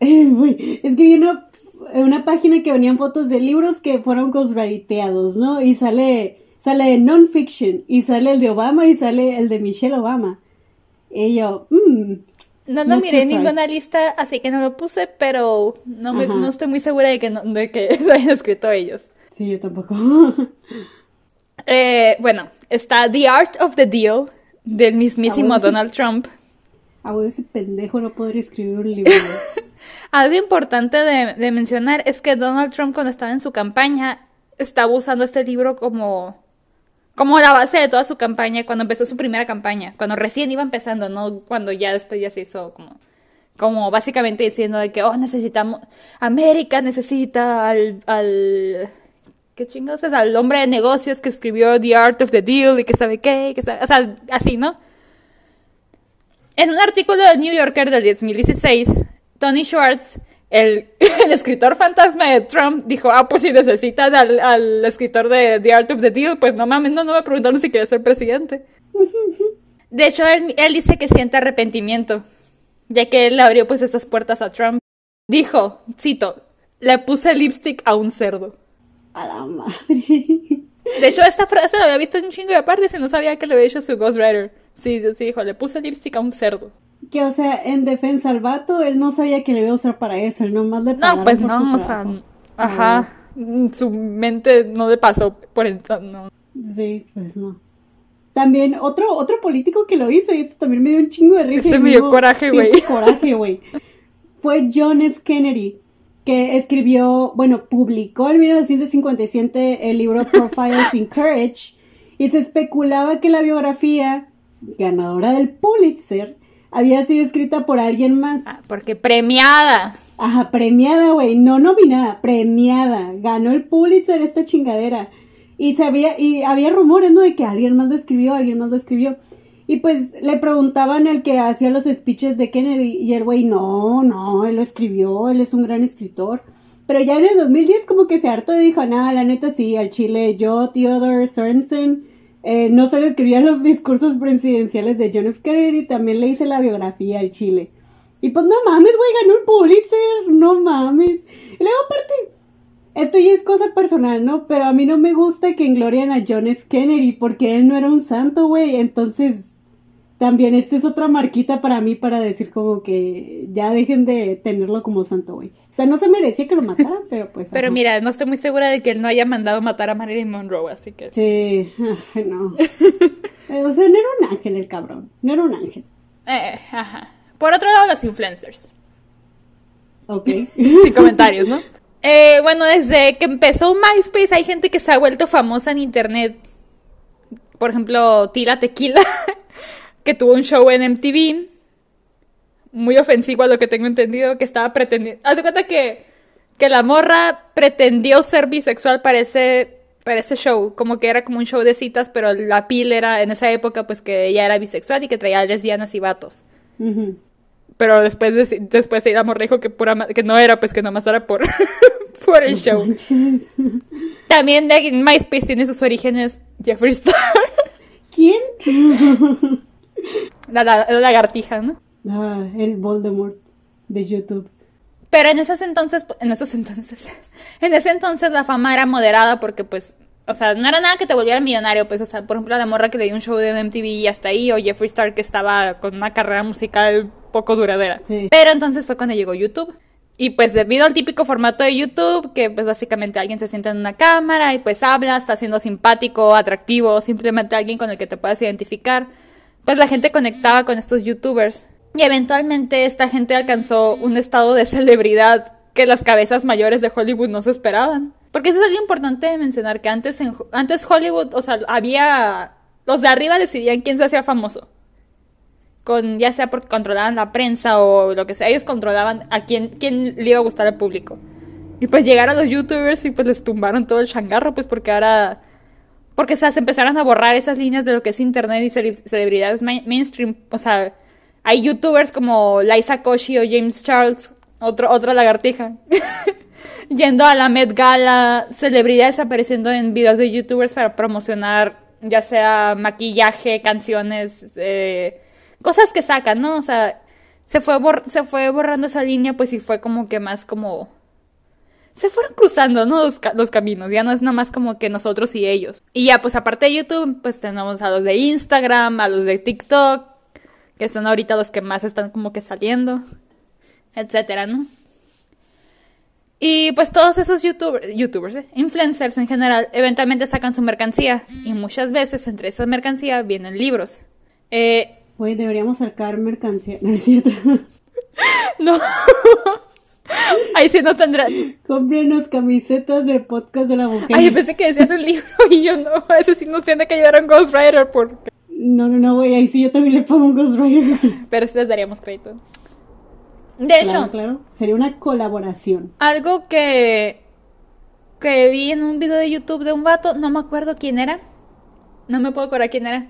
Speaker 1: es que vi una una página que venían fotos de libros que fueron ghostwriteados, ¿no? Y sale, sale non-fiction, y sale el de Obama y sale el de Michelle Obama. Y yo, mmm.
Speaker 2: No lo miré en ninguna lista, así que no lo puse, pero no, me, no estoy muy segura de que, no, de que lo hayan escrito ellos.
Speaker 1: Sí, yo tampoco.
Speaker 2: eh, bueno, está The Art of the Deal, del mismísimo Donald Trump.
Speaker 1: Ah, bueno, ese pendejo no podría escribir un libro.
Speaker 2: Algo importante de, mencionar es que Donald Trump cuando estaba en su campaña estaba usando este libro como como la base de toda su campaña cuando empezó su primera campaña, cuando recién iba empezando, no cuando ya después ya se hizo como como básicamente diciendo de que oh necesitamos América necesita al, al qué chingados al hombre de negocios que escribió The Art of the Deal y que sabe qué, que sabe, o sea, así, ¿no? En un artículo del New Yorker del 2016, Tony Schwartz el, el, escritor fantasma de Trump dijo, ah, pues si necesitan al, al, escritor de The Art of the Deal, pues no mames, no, no me preguntaron si quería ser presidente. De hecho, él, él dice que siente arrepentimiento, ya que él abrió pues esas puertas a Trump. Dijo, cito, le puse lipstick a un cerdo.
Speaker 1: A la madre.
Speaker 2: De hecho, esta frase la había visto en un chingo de partes y no sabía que le había hecho su ghostwriter. Sí, sí, dijo, le puse lipstick a un cerdo
Speaker 1: que, o sea, en defensa al vato, él no sabía que le iba a usar para eso, él nomás le
Speaker 2: No, pues no, o sea, ajá, su mente no le pasó por eso, no.
Speaker 1: Sí, pues no. También otro, otro político que lo hizo, y esto también me dio un chingo de risa.
Speaker 2: Este me dio coraje, güey.
Speaker 1: coraje, güey. Fue John F. Kennedy, que escribió, bueno, publicó en 1957 el libro Profiles in Courage, y se especulaba que la biografía ganadora del Pulitzer había sido escrita por alguien más.
Speaker 2: Ah, porque premiada.
Speaker 1: Ajá, premiada, güey, no nominada, premiada. Ganó el Pulitzer esta chingadera. Y sabía, y había rumores, ¿no? De que alguien más lo escribió, alguien más lo escribió. Y pues le preguntaban al que hacía los speeches de Kennedy y el güey, no, no, él lo escribió, él es un gran escritor. Pero ya en el 2010 como que se hartó y dijo, nada, la neta sí, al chile, yo, Theodore Sorensen, eh, no solo escribía los discursos presidenciales de John F. Kennedy, también le hice la biografía al Chile. Y pues no mames, güey, ganó el Pulitzer, no mames. Y luego aparte, esto ya es cosa personal, ¿no? Pero a mí no me gusta que englorian a John F. Kennedy porque él no era un santo, güey. Entonces, también esta es otra marquita para mí para decir como que ya dejen de tenerlo como santo, güey. O sea, no se merecía que lo mataran, pero pues...
Speaker 2: Pero mira, no estoy muy segura de que él no haya mandado matar a Marilyn Monroe, así que...
Speaker 1: Sí, no. o sea, no era un ángel el cabrón, no era un ángel.
Speaker 2: Eh, ajá. Por otro lado, los influencers.
Speaker 1: Ok.
Speaker 2: Sin comentarios, ¿no? Eh, bueno, desde que empezó MySpace hay gente que se ha vuelto famosa en internet. Por ejemplo, Tira Tequila que tuvo un show en MTV, muy ofensivo a lo que tengo entendido, que estaba pretendiendo... Haz de cuenta que, que la morra pretendió ser bisexual para ese, para ese show, como que era como un show de citas, pero la pil era en esa época pues que ella era bisexual y que traía lesbianas y vatos. Pero después, de, después la morra dijo que, pura, que no era, pues que nomás era por, por el show. También de MySpace tiene sus orígenes Jeffree Star.
Speaker 1: ¿Quién?
Speaker 2: La, lagartija, ¿no?
Speaker 1: Ah, el Voldemort de YouTube.
Speaker 2: Pero en esos entonces, en esos entonces, en ese entonces la fama era moderada porque pues, o sea, no era nada que te volviera millonario, pues, o sea, por ejemplo, la morra que le dio un show de MTV y hasta ahí, o Jeffree Star que estaba con una carrera musical poco duradera. Pero entonces fue cuando llegó YouTube. Y pues debido al típico formato de YouTube, que pues básicamente alguien se sienta en una cámara y pues habla, está siendo simpático, atractivo, simplemente alguien con el que te puedas identificar pues la gente conectaba con estos youtubers. Y eventualmente esta gente alcanzó un estado de celebridad que las cabezas mayores de Hollywood no se esperaban. Porque eso es algo importante de mencionar, que antes, en, antes Hollywood, o sea, había... Los de arriba decidían quién se hacía famoso. Con, ya sea porque controlaban la prensa o lo que sea, ellos controlaban a quién, quién le iba a gustar al público. Y pues llegaron los youtubers y pues les tumbaron todo el changarro, pues porque ahora porque, o sea, se empezaron a borrar esas líneas de lo que es internet y celebridades mainstream. O sea, hay youtubers como Liza Koshy o James Charles, otro, otra lagartija, yendo a la Met Gala, celebridades apareciendo en videos de youtubers para promocionar ya sea maquillaje, canciones, eh, cosas que sacan, ¿no? O sea, se fue, se fue borrando esa línea, pues y fue como que más como se fueron cruzando, ¿no? Los, caminos, ya no es nada más como que nosotros y ellos. Y ya, pues aparte de YouTube, pues tenemos a los de Instagram, a los de TikTok, que son ahorita los que más están como que saliendo, etcétera, ¿no? Y pues todos esos youtubers, youtubers ¿eh? influencers en general, eventualmente sacan su mercancía. Y muchas veces entre esa mercancía vienen libros. Eh,
Speaker 1: deberíamos sacar mercancía. No es cierto.
Speaker 2: no. Ahí sí no tendrán.
Speaker 1: Cómprenos camisetas del podcast de la mujer.
Speaker 2: Ay, yo pensé que decías un libro y yo no. Ese sí no tiene que llevar a un Ghost Rider porque.
Speaker 1: No, no, no, güey. Ahí sí yo también le pongo un Ghost Rider.
Speaker 2: Pero sí les daríamos crédito. De hecho,
Speaker 1: Claro, claro. Sería una colaboración.
Speaker 2: algo que. que vi en un video de YouTube de un vato, no me acuerdo quién era. No me puedo acordar quién era.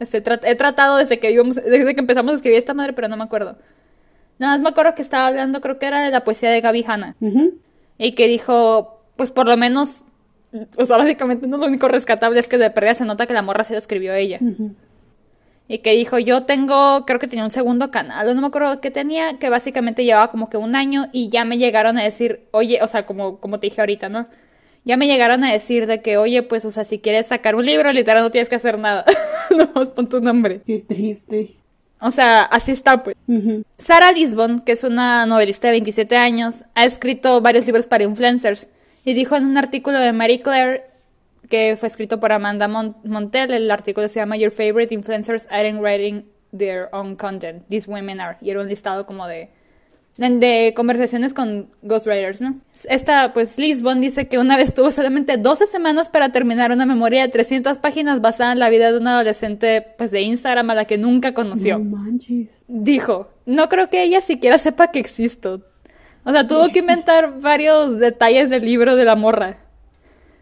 Speaker 2: Este, tra- he tratado desde que íbamos- desde que empezamos a escribir esta madre, pero no me acuerdo. Nada más me acuerdo que estaba hablando, creo que era de la poesía de Gaby Hanna. Y que dijo, pues por lo menos, o sea, básicamente no lo único rescatable es que de pérdida se nota que la morra se lo escribió ella. Y que dijo, yo tengo, creo que tenía un segundo canal, no me acuerdo qué tenía, que básicamente llevaba como que un año y ya me llegaron a decir, oye, o sea, como, como te dije ahorita, ¿no? Ya me llegaron a decir de que, oye, pues, o sea, si quieres sacar un libro, literal no tienes que hacer nada. no, pon tu nombre.
Speaker 1: Qué triste.
Speaker 2: O sea, así está, pues.
Speaker 1: Ujú.
Speaker 2: Sara Lisbon, que es una novelista de 27 años, ha escrito varios libros para influencers y dijo en un artículo de Marie Claire que fue escrito por Amanda Mon- Montel, el artículo se llama Your Favorite Influencers Aren't Writing Their Own Content, These Women Are, y era un listado como de, de, conversaciones con ghostwriters, ¿no? Esta, pues Lisbon dice que una vez tuvo solamente 12 semanas para terminar una memoria de 300 páginas basada en la vida de una adolescente, pues de Instagram a la que nunca conoció
Speaker 1: No manches.
Speaker 2: dijo, no creo que ella siquiera sepa que existo. O sea, tuvo que inventar varios detalles del libro de la morra,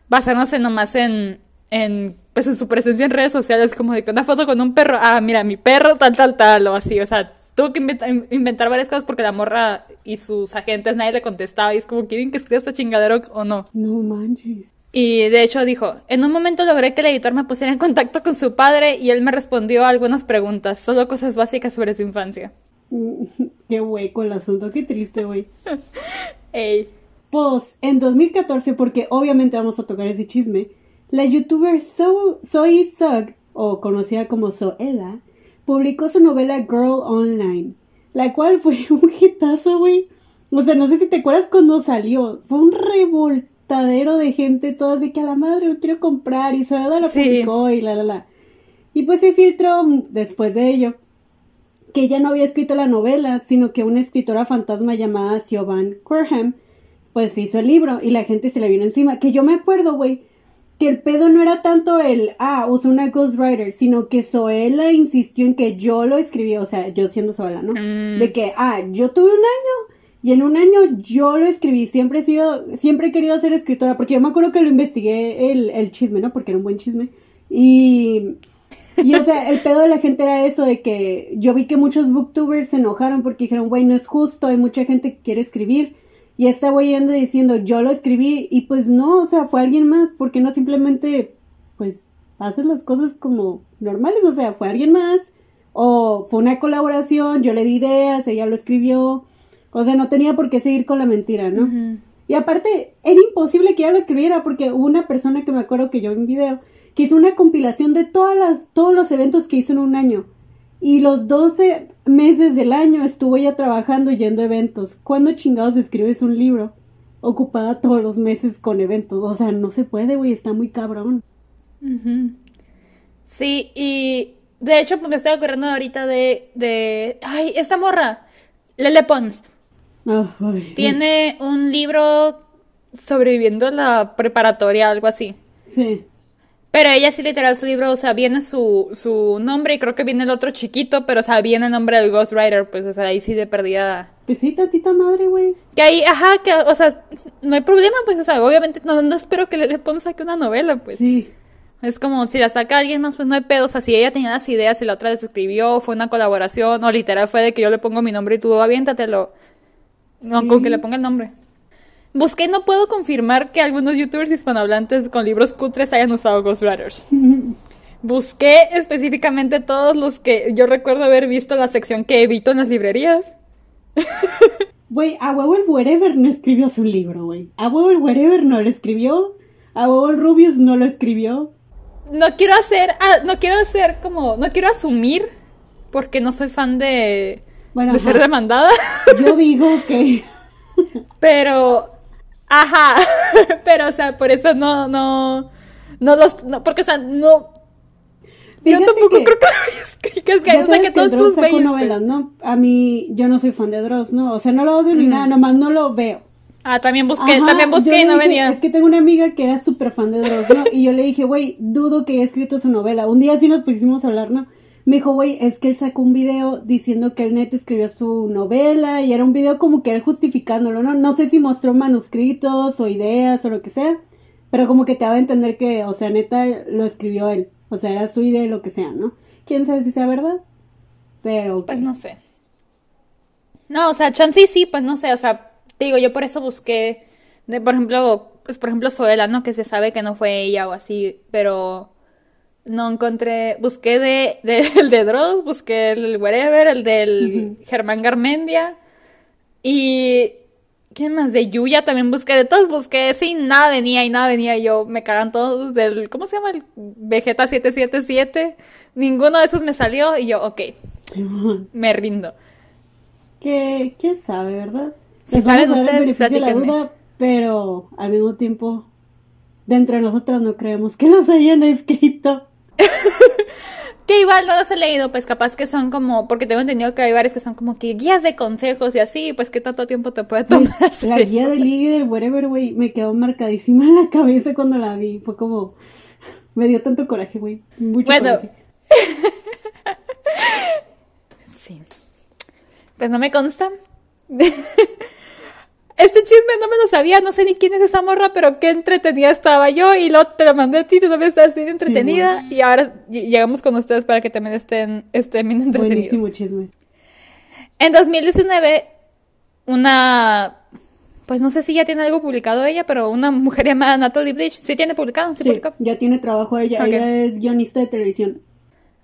Speaker 2: basándose nomás en, en, pues, en su presencia en redes sociales, como de que una foto con un perro, ah, mira, mi perro, tal, tal, tal, o así, o sea, tuvo que inventar, inventar varias cosas porque la morra y sus agentes nadie le contestaba y es como, ¿quieren que escriba esta chingadera o no?
Speaker 1: No manches.
Speaker 2: Y de hecho dijo, en un momento logré que el editor me pusiera en contacto con su padre y él me respondió a algunas preguntas, solo cosas básicas sobre su infancia.
Speaker 1: Qué hueco el asunto. Qué triste, güey.
Speaker 2: Ey.
Speaker 1: Pues en 2014, porque obviamente vamos a tocar ese chisme, la youtuber so Zoe Sugg, o conocida como Zoela, publicó su novela Girl Online, la cual fue un hitazo, güey. O sea, no sé si te acuerdas cuando salió, fue un revoltadero de gente, todas de que a la madre lo quiero comprar y Zoela la
Speaker 2: Sí.
Speaker 1: publicó y la la la. Y pues se filtró después de ello que ella no había escrito la novela, sino que una escritora fantasma llamada Siobhan Quirham, pues hizo el libro y la gente se le vino encima. Que yo me acuerdo, güey, que el pedo no era tanto el, ah, usó una ghostwriter, sino que Zoela insistió en que yo lo escribí, o sea, yo siendo Zoela, ¿no?
Speaker 2: Mm.
Speaker 1: De que, ah, yo tuve un año y en un año yo lo escribí, siempre he sido, siempre he querido ser escritora, porque yo me acuerdo que lo investigué el, el chisme, ¿no? Porque era un buen chisme. Y y o sea, el pedo de la gente era eso, de que yo vi que muchos booktubers se enojaron porque dijeron, güey, no es justo, hay mucha gente que quiere escribir. Y esta güey anda diciendo, yo lo escribí, y pues no, o sea, fue alguien más, porque no simplemente, pues, haces las cosas como normales, o sea, fue alguien más, o fue una colaboración, yo le di ideas, ella lo escribió, o sea, no tenía por qué seguir con la mentira, ¿no? Y aparte, era imposible que ella lo escribiera porque hubo una persona que me acuerdo que yo vi un video que hizo una compilación de todas las, todos los eventos que hizo en un año. Y los 12 meses del año estuvo ella trabajando yendo a eventos. ¿Cuándo chingados escribes un libro? Ocupada todos los meses con eventos. O sea, no se puede, güey, está muy cabrón.
Speaker 2: Sí, y de hecho pues, me estoy acordando ahorita de, de... Ay, esta morra, Lele Pons,
Speaker 1: sí.
Speaker 2: tiene un libro sobreviviendo la preparatoria, algo así.
Speaker 1: Sí.
Speaker 2: Pero ella sí literal su libro, o sea, viene su, su nombre y creo que viene el otro chiquito, pero o sea, viene el nombre del Ghostwriter, pues o sea, ahí sí de perdida.
Speaker 1: Pues sí, tantita madre, güey.
Speaker 2: Que ahí, ajá, que, o sea, no hay problema, pues, o sea, obviamente no, no espero que Lele Pons saque una novela, pues.
Speaker 1: Sí.
Speaker 2: Es como si la saca alguien más, pues no hay pedo. O sea, si ella tenía las ideas y la otra las escribió, fue una colaboración, o literal fue de que yo le pongo mi nombre y tú aviéntatelo. No,
Speaker 1: Sí.
Speaker 2: con que le ponga el nombre. Busqué no puedo confirmar que algunos youtubers hispanohablantes con libros cutres hayan usado ghostwriters. Busqué específicamente todos los que yo recuerdo haber visto en la sección que evito en las librerías.
Speaker 1: Güey, a huevo el Wherever no escribió su libro, güey. A huevo el Wherever no lo escribió. A huevo el Rubius no lo escribió.
Speaker 2: No quiero hacer, ah, no quiero hacer como, no quiero asumir, porque no soy fan de,
Speaker 1: Bueno,
Speaker 2: de ser demandada.
Speaker 1: Yo digo que.
Speaker 2: Pero, ajá, pero, o sea, por eso no, no, no los, no, porque, o sea, no, Yo tampoco
Speaker 1: que-
Speaker 2: creo que. Que es que
Speaker 1: Ya
Speaker 2: yo
Speaker 1: sabes
Speaker 2: saqué
Speaker 1: que
Speaker 2: todos
Speaker 1: Dross
Speaker 2: sus
Speaker 1: sacó
Speaker 2: bellos.
Speaker 1: novelas, ¿no? A mí, yo no soy fan de Dross, ¿no? O sea, no lo odio ni nada, nomás no lo veo.
Speaker 2: Ah, también busqué,
Speaker 1: Ajá,
Speaker 2: también busqué y no
Speaker 1: dije,
Speaker 2: venía.
Speaker 1: Es que tengo una amiga que era súper fan de Dross, ¿no? Y yo le dije, güey, dudo que haya escrito su novela. Un día sí nos pusimos a hablar, ¿no? Me dijo, güey, es que él sacó un video diciendo que él neto escribió su novela y era un video como que él justificándolo, ¿no? No sé si mostró manuscritos o ideas o lo que sea, pero como que te daba a entender que, o sea, neta lo escribió él. O sea, era su idea, lo que sea, ¿no? ¿Quién sabe si sea verdad? Pero...
Speaker 2: Pues no sé. No, o sea, chance sí, pues no sé, o sea, te digo, yo por eso busqué, de, por ejemplo, pues por ejemplo Zoela, ¿no? Que se sabe que no fue ella o así, pero no encontré, busqué de, de, el de Dross, busqué el Wherever, el del Germán Garmendia y... ¿Quién más? De Yuya también busqué, de todos busqué, sí, nada venía y nada venía, y yo me cagan todos del, ¿cómo se llama? El Vegeta 777, ninguno de esos me salió y yo, ok, me rindo.
Speaker 1: que quién sabe, ¿verdad?
Speaker 2: Si
Speaker 1: Les
Speaker 2: saben ustedes,
Speaker 1: la
Speaker 2: platíquenme.
Speaker 1: duda, pero al mismo tiempo, dentro de nosotras no creemos que los hayan escrito.
Speaker 2: Que igual no los he leído, pues capaz que son como, porque tengo entendido que hay varios que son como que guías de consejos y así, pues qué tanto tiempo te puede tomar
Speaker 1: La guía del líder, whatever, güey, me quedó marcadísima en la cabeza cuando la vi. Fue como, me dio tanto coraje, güey. Mucho
Speaker 2: Bueno.
Speaker 1: coraje.
Speaker 2: Sí. Pues no me consta. Este chisme no me lo sabía, no sé ni quién es esa morra, pero qué entretenida estaba yo y luego te la mandé a ti, tú también estás bien entretenida y ahora ll- llegamos con ustedes para que también estén, estén bien entretenidos.
Speaker 1: Buenísimo chisme.
Speaker 2: En 2019, una, pues no sé si ya tiene algo publicado ella, pero una mujer llamada Natalie Bridge, sí tiene publicado, sí,
Speaker 1: Sí,
Speaker 2: publicó.
Speaker 1: ya tiene trabajo ella. Ella es guionista de televisión.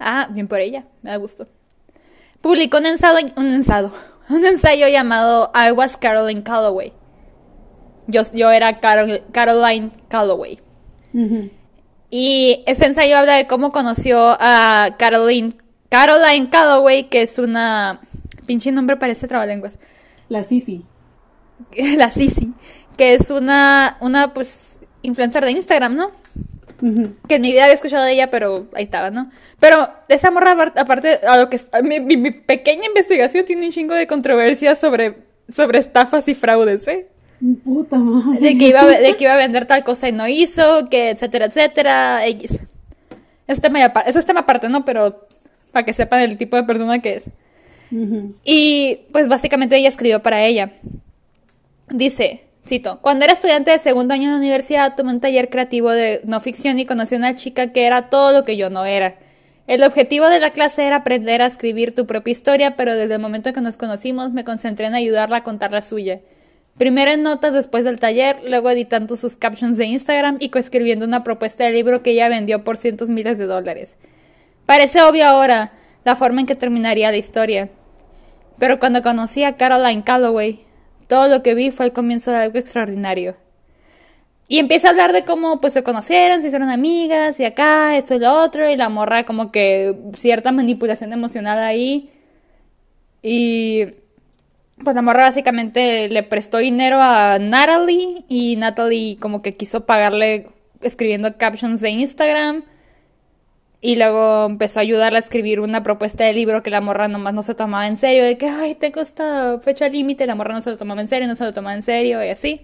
Speaker 2: Ah, bien por ella, me da gusto. Publicó un ensayo, un ensayo, un ensayo llamado I Was Caroline Calloway. Yo, yo era Carol- Caroline Calloway. Y ese ensayo habla de cómo conoció a Caroline, Caroline Calloway, que es una... Pinche nombre parece trabalenguas.
Speaker 1: La Sisi.
Speaker 2: La Sisi, que es una, una pues, influencer de Instagram, ¿no? Que en mi vida había escuchado de ella, pero ahí estaba, ¿no? Pero esa morra, apar- aparte, a lo que a mi, mi- mi pequeña investigación tiene un chingo de controversia sobre, sobre estafas y fraudes, ¿eh?
Speaker 1: Puta madre.
Speaker 2: De que, iba a, de que iba a vender tal cosa y no hizo, que etcétera, etcétera, X. Es tema, y apa- eso es tema aparte, ¿no? Pero para que sepan el tipo de persona que es.
Speaker 1: Ujú.
Speaker 2: Y pues básicamente ella escribió para ella. Dice, cuando era estudiante de segundo año de universidad tomé un taller creativo de no ficción y conocí a una chica que era todo lo que yo no era. El objetivo de la clase era aprender a escribir tu propia historia, pero desde el momento que nos conocimos me concentré en ayudarla a contar la suya. Primero en notas después del taller, luego editando sus captions de Instagram y coescribiendo una propuesta de libro que ella vendió por cientos miles de dólares. Parece obvio ahora la forma en que terminaría la historia. Pero cuando conocí a Caroline Calloway, todo lo que vi fue el comienzo de algo extraordinario. Y empieza a hablar de cómo pues se conocieron, se hicieron amigas y acá, esto y lo otro, y la morra como que cierta manipulación emocional ahí. Y pues la morra básicamente le prestó dinero a Natalie y Natalie como que quiso pagarle escribiendo captions de Instagram. Y luego empezó a ayudarla a escribir una propuesta de libro que la morra nomás no se tomaba en serio, de que, ay, tengo esta fecha límite, la morra no se lo tomaba en serio, no se lo tomaba en serio, y así.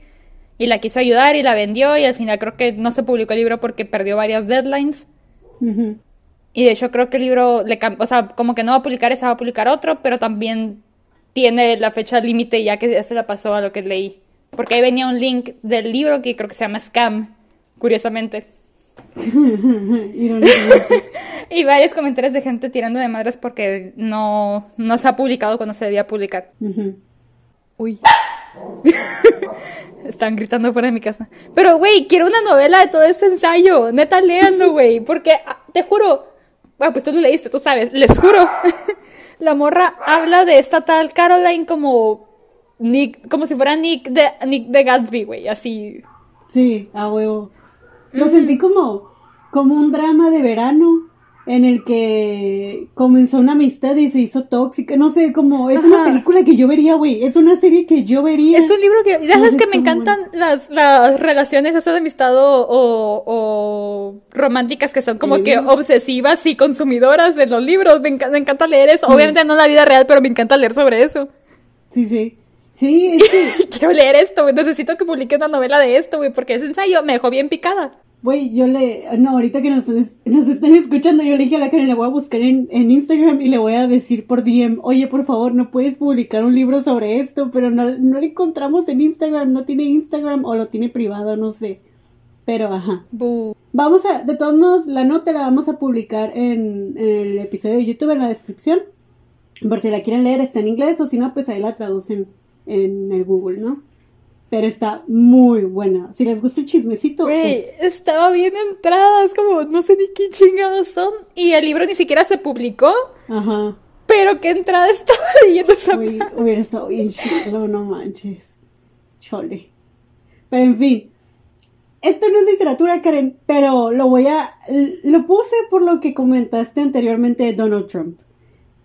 Speaker 2: Y la quiso ayudar y la vendió, y al final creo que no se publicó el libro porque perdió varias deadlines. Y de hecho creo que el libro, le o sea, como que no va a publicar ese, va a publicar otro, pero también tiene la fecha límite ya que ya se la pasó a lo que leí. Porque ahí venía un link del libro que creo que se llama Scam, curiosamente. Y varios comentarios de gente tirando de madres porque no, no se ha publicado cuando se debía publicar. Uy. Están gritando fuera de mi casa. Pero, güey, quiero una novela de todo este ensayo. Neta, léanlo, güey. Porque, ah, te juro. Bueno, pues tú lo leíste, tú sabes. Les juro. La morra habla de esta tal Caroline como Nick, como si fuera Nick de, Nick de Gatsby, güey. Así.
Speaker 1: Sí, a huevo. Lo sentí como, como un drama de verano, en el que comenzó una amistad y se hizo tóxica. No sé, como es una película que yo vería, güey. Es una serie que yo vería.
Speaker 2: Es un libro que. Ya sabes que me encantan las, las relaciones esas de amistad o, o, románticas que son como que obsesivas y consumidoras de los libros. Me, me encanta leer eso. Obviamente no en la vida real, pero me encanta leer sobre eso.
Speaker 1: Sí, sí. Sí, es que...
Speaker 2: Quiero leer esto, güey. Necesito que publique una novela de esto, güey, porque ese ensayo me dejó bien picada.
Speaker 1: Güey, yo le. No, ahorita que nos, nos están escuchando, yo le dije a la Karen, le voy a buscar en, en, Instagram y le voy a decir por DM, oye, por favor, no puedes publicar un libro sobre esto, pero no, no lo encontramos en Instagram, no tiene Instagram o lo tiene privado, no sé. Pero, ajá. Vamos a, de todos modos, la nota la vamos a publicar en, en el episodio de YouTube en la descripción. Por si la quieren leer, está en inglés o si no, pues ahí la traducen en el Google, ¿no? Pero está muy buena. Si les gusta el chismecito.
Speaker 2: Güey, estaba bien entrada. Es como, no sé ni qué chingados son. Y el libro ni siquiera se publicó. Ajá. Pero qué entrada estaba leyendo esa
Speaker 1: hubiera estado bien chido, no manches. Chole. Pero en fin. Esto no es literatura, Karen, pero lo voy a. Lo puse por lo que comentaste anteriormente de Donald Trump.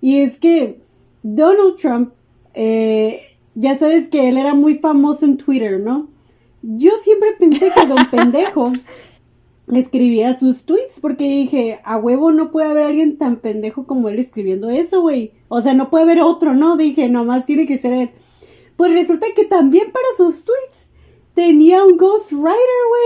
Speaker 1: Y es que Donald Trump eh, ya sabes que él era muy famoso en Twitter, ¿no? Yo siempre pensé que Don Pendejo escribía sus tweets porque dije, a huevo no puede haber alguien tan pendejo como él escribiendo eso, güey. O sea, no puede haber otro, ¿no? Dije, nomás tiene que ser él. Pues resulta que también para sus tweets tenía un ghostwriter,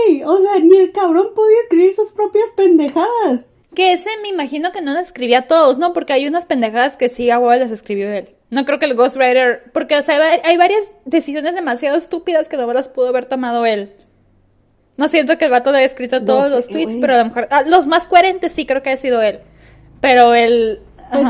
Speaker 1: güey. O sea, ni el cabrón podía escribir sus propias pendejadas.
Speaker 2: Que ese me imagino que no las escribía todos, ¿no? Porque hay unas pendejadas que sí a huevo las escribió él. No creo que el Ghostwriter. Porque, o sea, hay varias decisiones demasiado estúpidas que no las pudo haber tomado él. No siento que el vato haya escrito todos los tweets, pero a lo mejor. Ah, los más coherentes sí creo que ha sido él. Pero el.
Speaker 1: Pues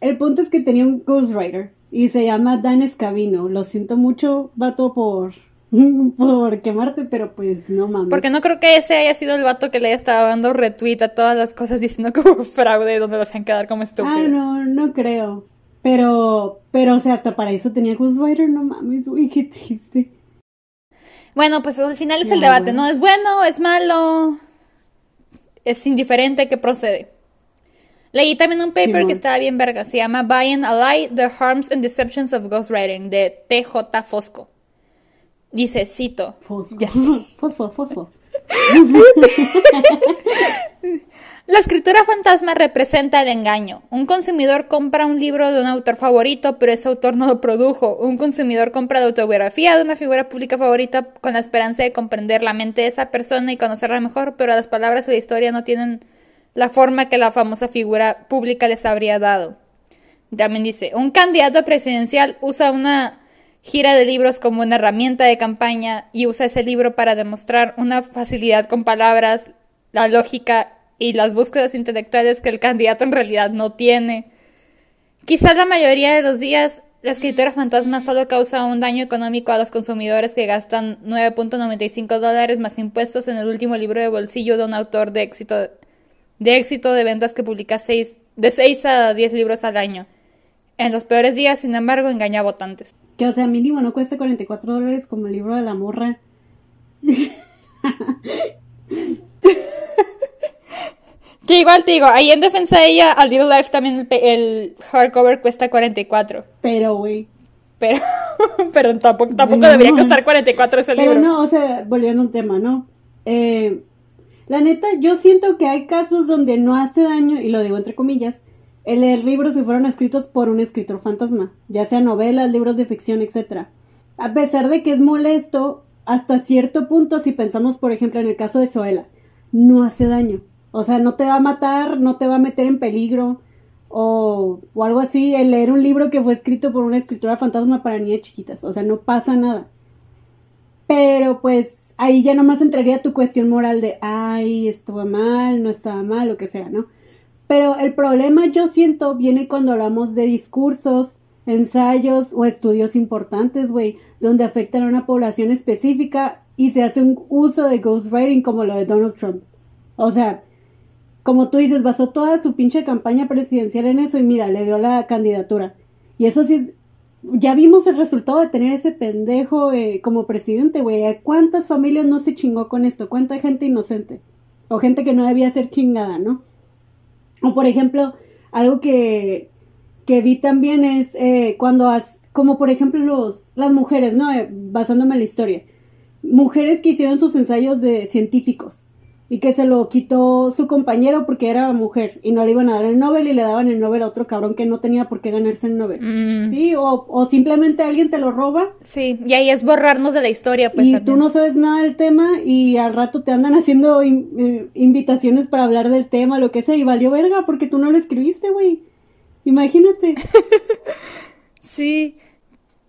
Speaker 1: el, punto es que tenía un Ghostwriter. Y se llama Dan Escabino. Lo siento mucho, vato, por. por quemarte, pero pues no mames.
Speaker 2: Porque no creo que ese haya sido el vato que le haya estado dando retweet a todas las cosas diciendo como fraude donde los hacen quedar como estúpidos.
Speaker 1: Ah, no, no creo. Pero, pero, o sea, hasta para eso tenía Ghostwriter, no mames, uy, qué triste.
Speaker 2: Bueno, pues al final es el debate, ¿no? ¿Es bueno? ¿Es malo? ¿Es indiferente? ¿Qué procede? Leí también un paper que estaba bien verga, se llama Buying a Lie, The Harms and Deceptions of Ghostwriting, de TJ Fosco. Dice, cito.
Speaker 1: Fosco. Fosfo, fosfo.
Speaker 2: La escritura fantasma representa el engaño. Un consumidor compra un libro de un autor favorito, pero ese autor no lo produjo. Un consumidor compra la autobiografía de una figura pública favorita con la esperanza de comprender la mente de esa persona y conocerla mejor, pero las palabras de la historia no tienen la forma que la famosa figura pública les habría dado. También dice, un candidato presidencial usa una gira de libros como una herramienta de campaña y usa ese libro para demostrar una facilidad con palabras, la lógica y las búsquedas intelectuales que el candidato en realidad no tiene. Quizás la mayoría de los días la escritura fantasma solo causa un daño económico a los consumidores que gastan 9.95 dólares más impuestos en el último libro de bolsillo de un autor de éxito de éxito de ventas que publica seis, de 6 a 10 libros al año. En los peores días, sin embargo, engaña a votantes.
Speaker 1: Que, o sea, mínimo no cuesta 44 dólares como el libro de la morra.
Speaker 2: Que igual te digo, ahí en defensa de ella, a Little Life también el, hardcover cuesta 44.
Speaker 1: Pero, güey.
Speaker 2: Pero, pero tampoco, tampoco debería costar 44 ese libro.
Speaker 1: Pero no, o sea, volviendo a un tema, ¿no? Eh, la neta, yo siento que hay casos donde no hace daño, y lo digo entre comillas, el leer libros que fueron escritos por un escritor fantasma, ya sea novelas, libros de ficción, etc. A pesar de que es molesto, hasta cierto punto, si pensamos, por ejemplo, en el caso de Zoela, no hace daño. O sea, no te va a matar, no te va a meter en peligro o, o algo así. El leer un libro que fue escrito por una escritura fantasma para niñas chiquitas. O sea, no pasa nada. Pero pues ahí ya nomás entraría tu cuestión moral de, ay, estuvo mal, no estaba mal, lo que sea, ¿no? Pero el problema yo siento viene cuando hablamos de discursos, ensayos o estudios importantes, güey, donde afectan a una población específica y se hace un uso de ghostwriting como lo de Donald Trump. O sea, como tú dices, basó toda su pinche campaña presidencial en eso y mira, le dio la candidatura. Y eso sí es, ya vimos el resultado de tener ese pendejo eh, como presidente, güey. ¿Cuántas familias no se chingó con esto? ¿Cuánta gente inocente? O gente que no debía ser chingada, ¿no? O por ejemplo, algo que, que vi también es eh, cuando, has, como por ejemplo los, las mujeres, ¿no? Eh, basándome en la historia. Mujeres que hicieron sus ensayos de científicos y que se lo quitó su compañero porque era mujer y no le iban a dar el Nobel y le daban el Nobel a otro cabrón que no tenía por qué ganarse el Nobel.
Speaker 2: Mm.
Speaker 1: Sí, o, o simplemente alguien te lo roba
Speaker 2: Sí, y ahí es borrarnos de la historia, pues.
Speaker 1: y
Speaker 2: también.
Speaker 1: tú no sabes nada del tema y al rato te andan haciendo in- eh, invitaciones para hablar del tema, lo que sea, y valió verga porque tú no lo escribiste, güey. Imagínate.
Speaker 2: Sí.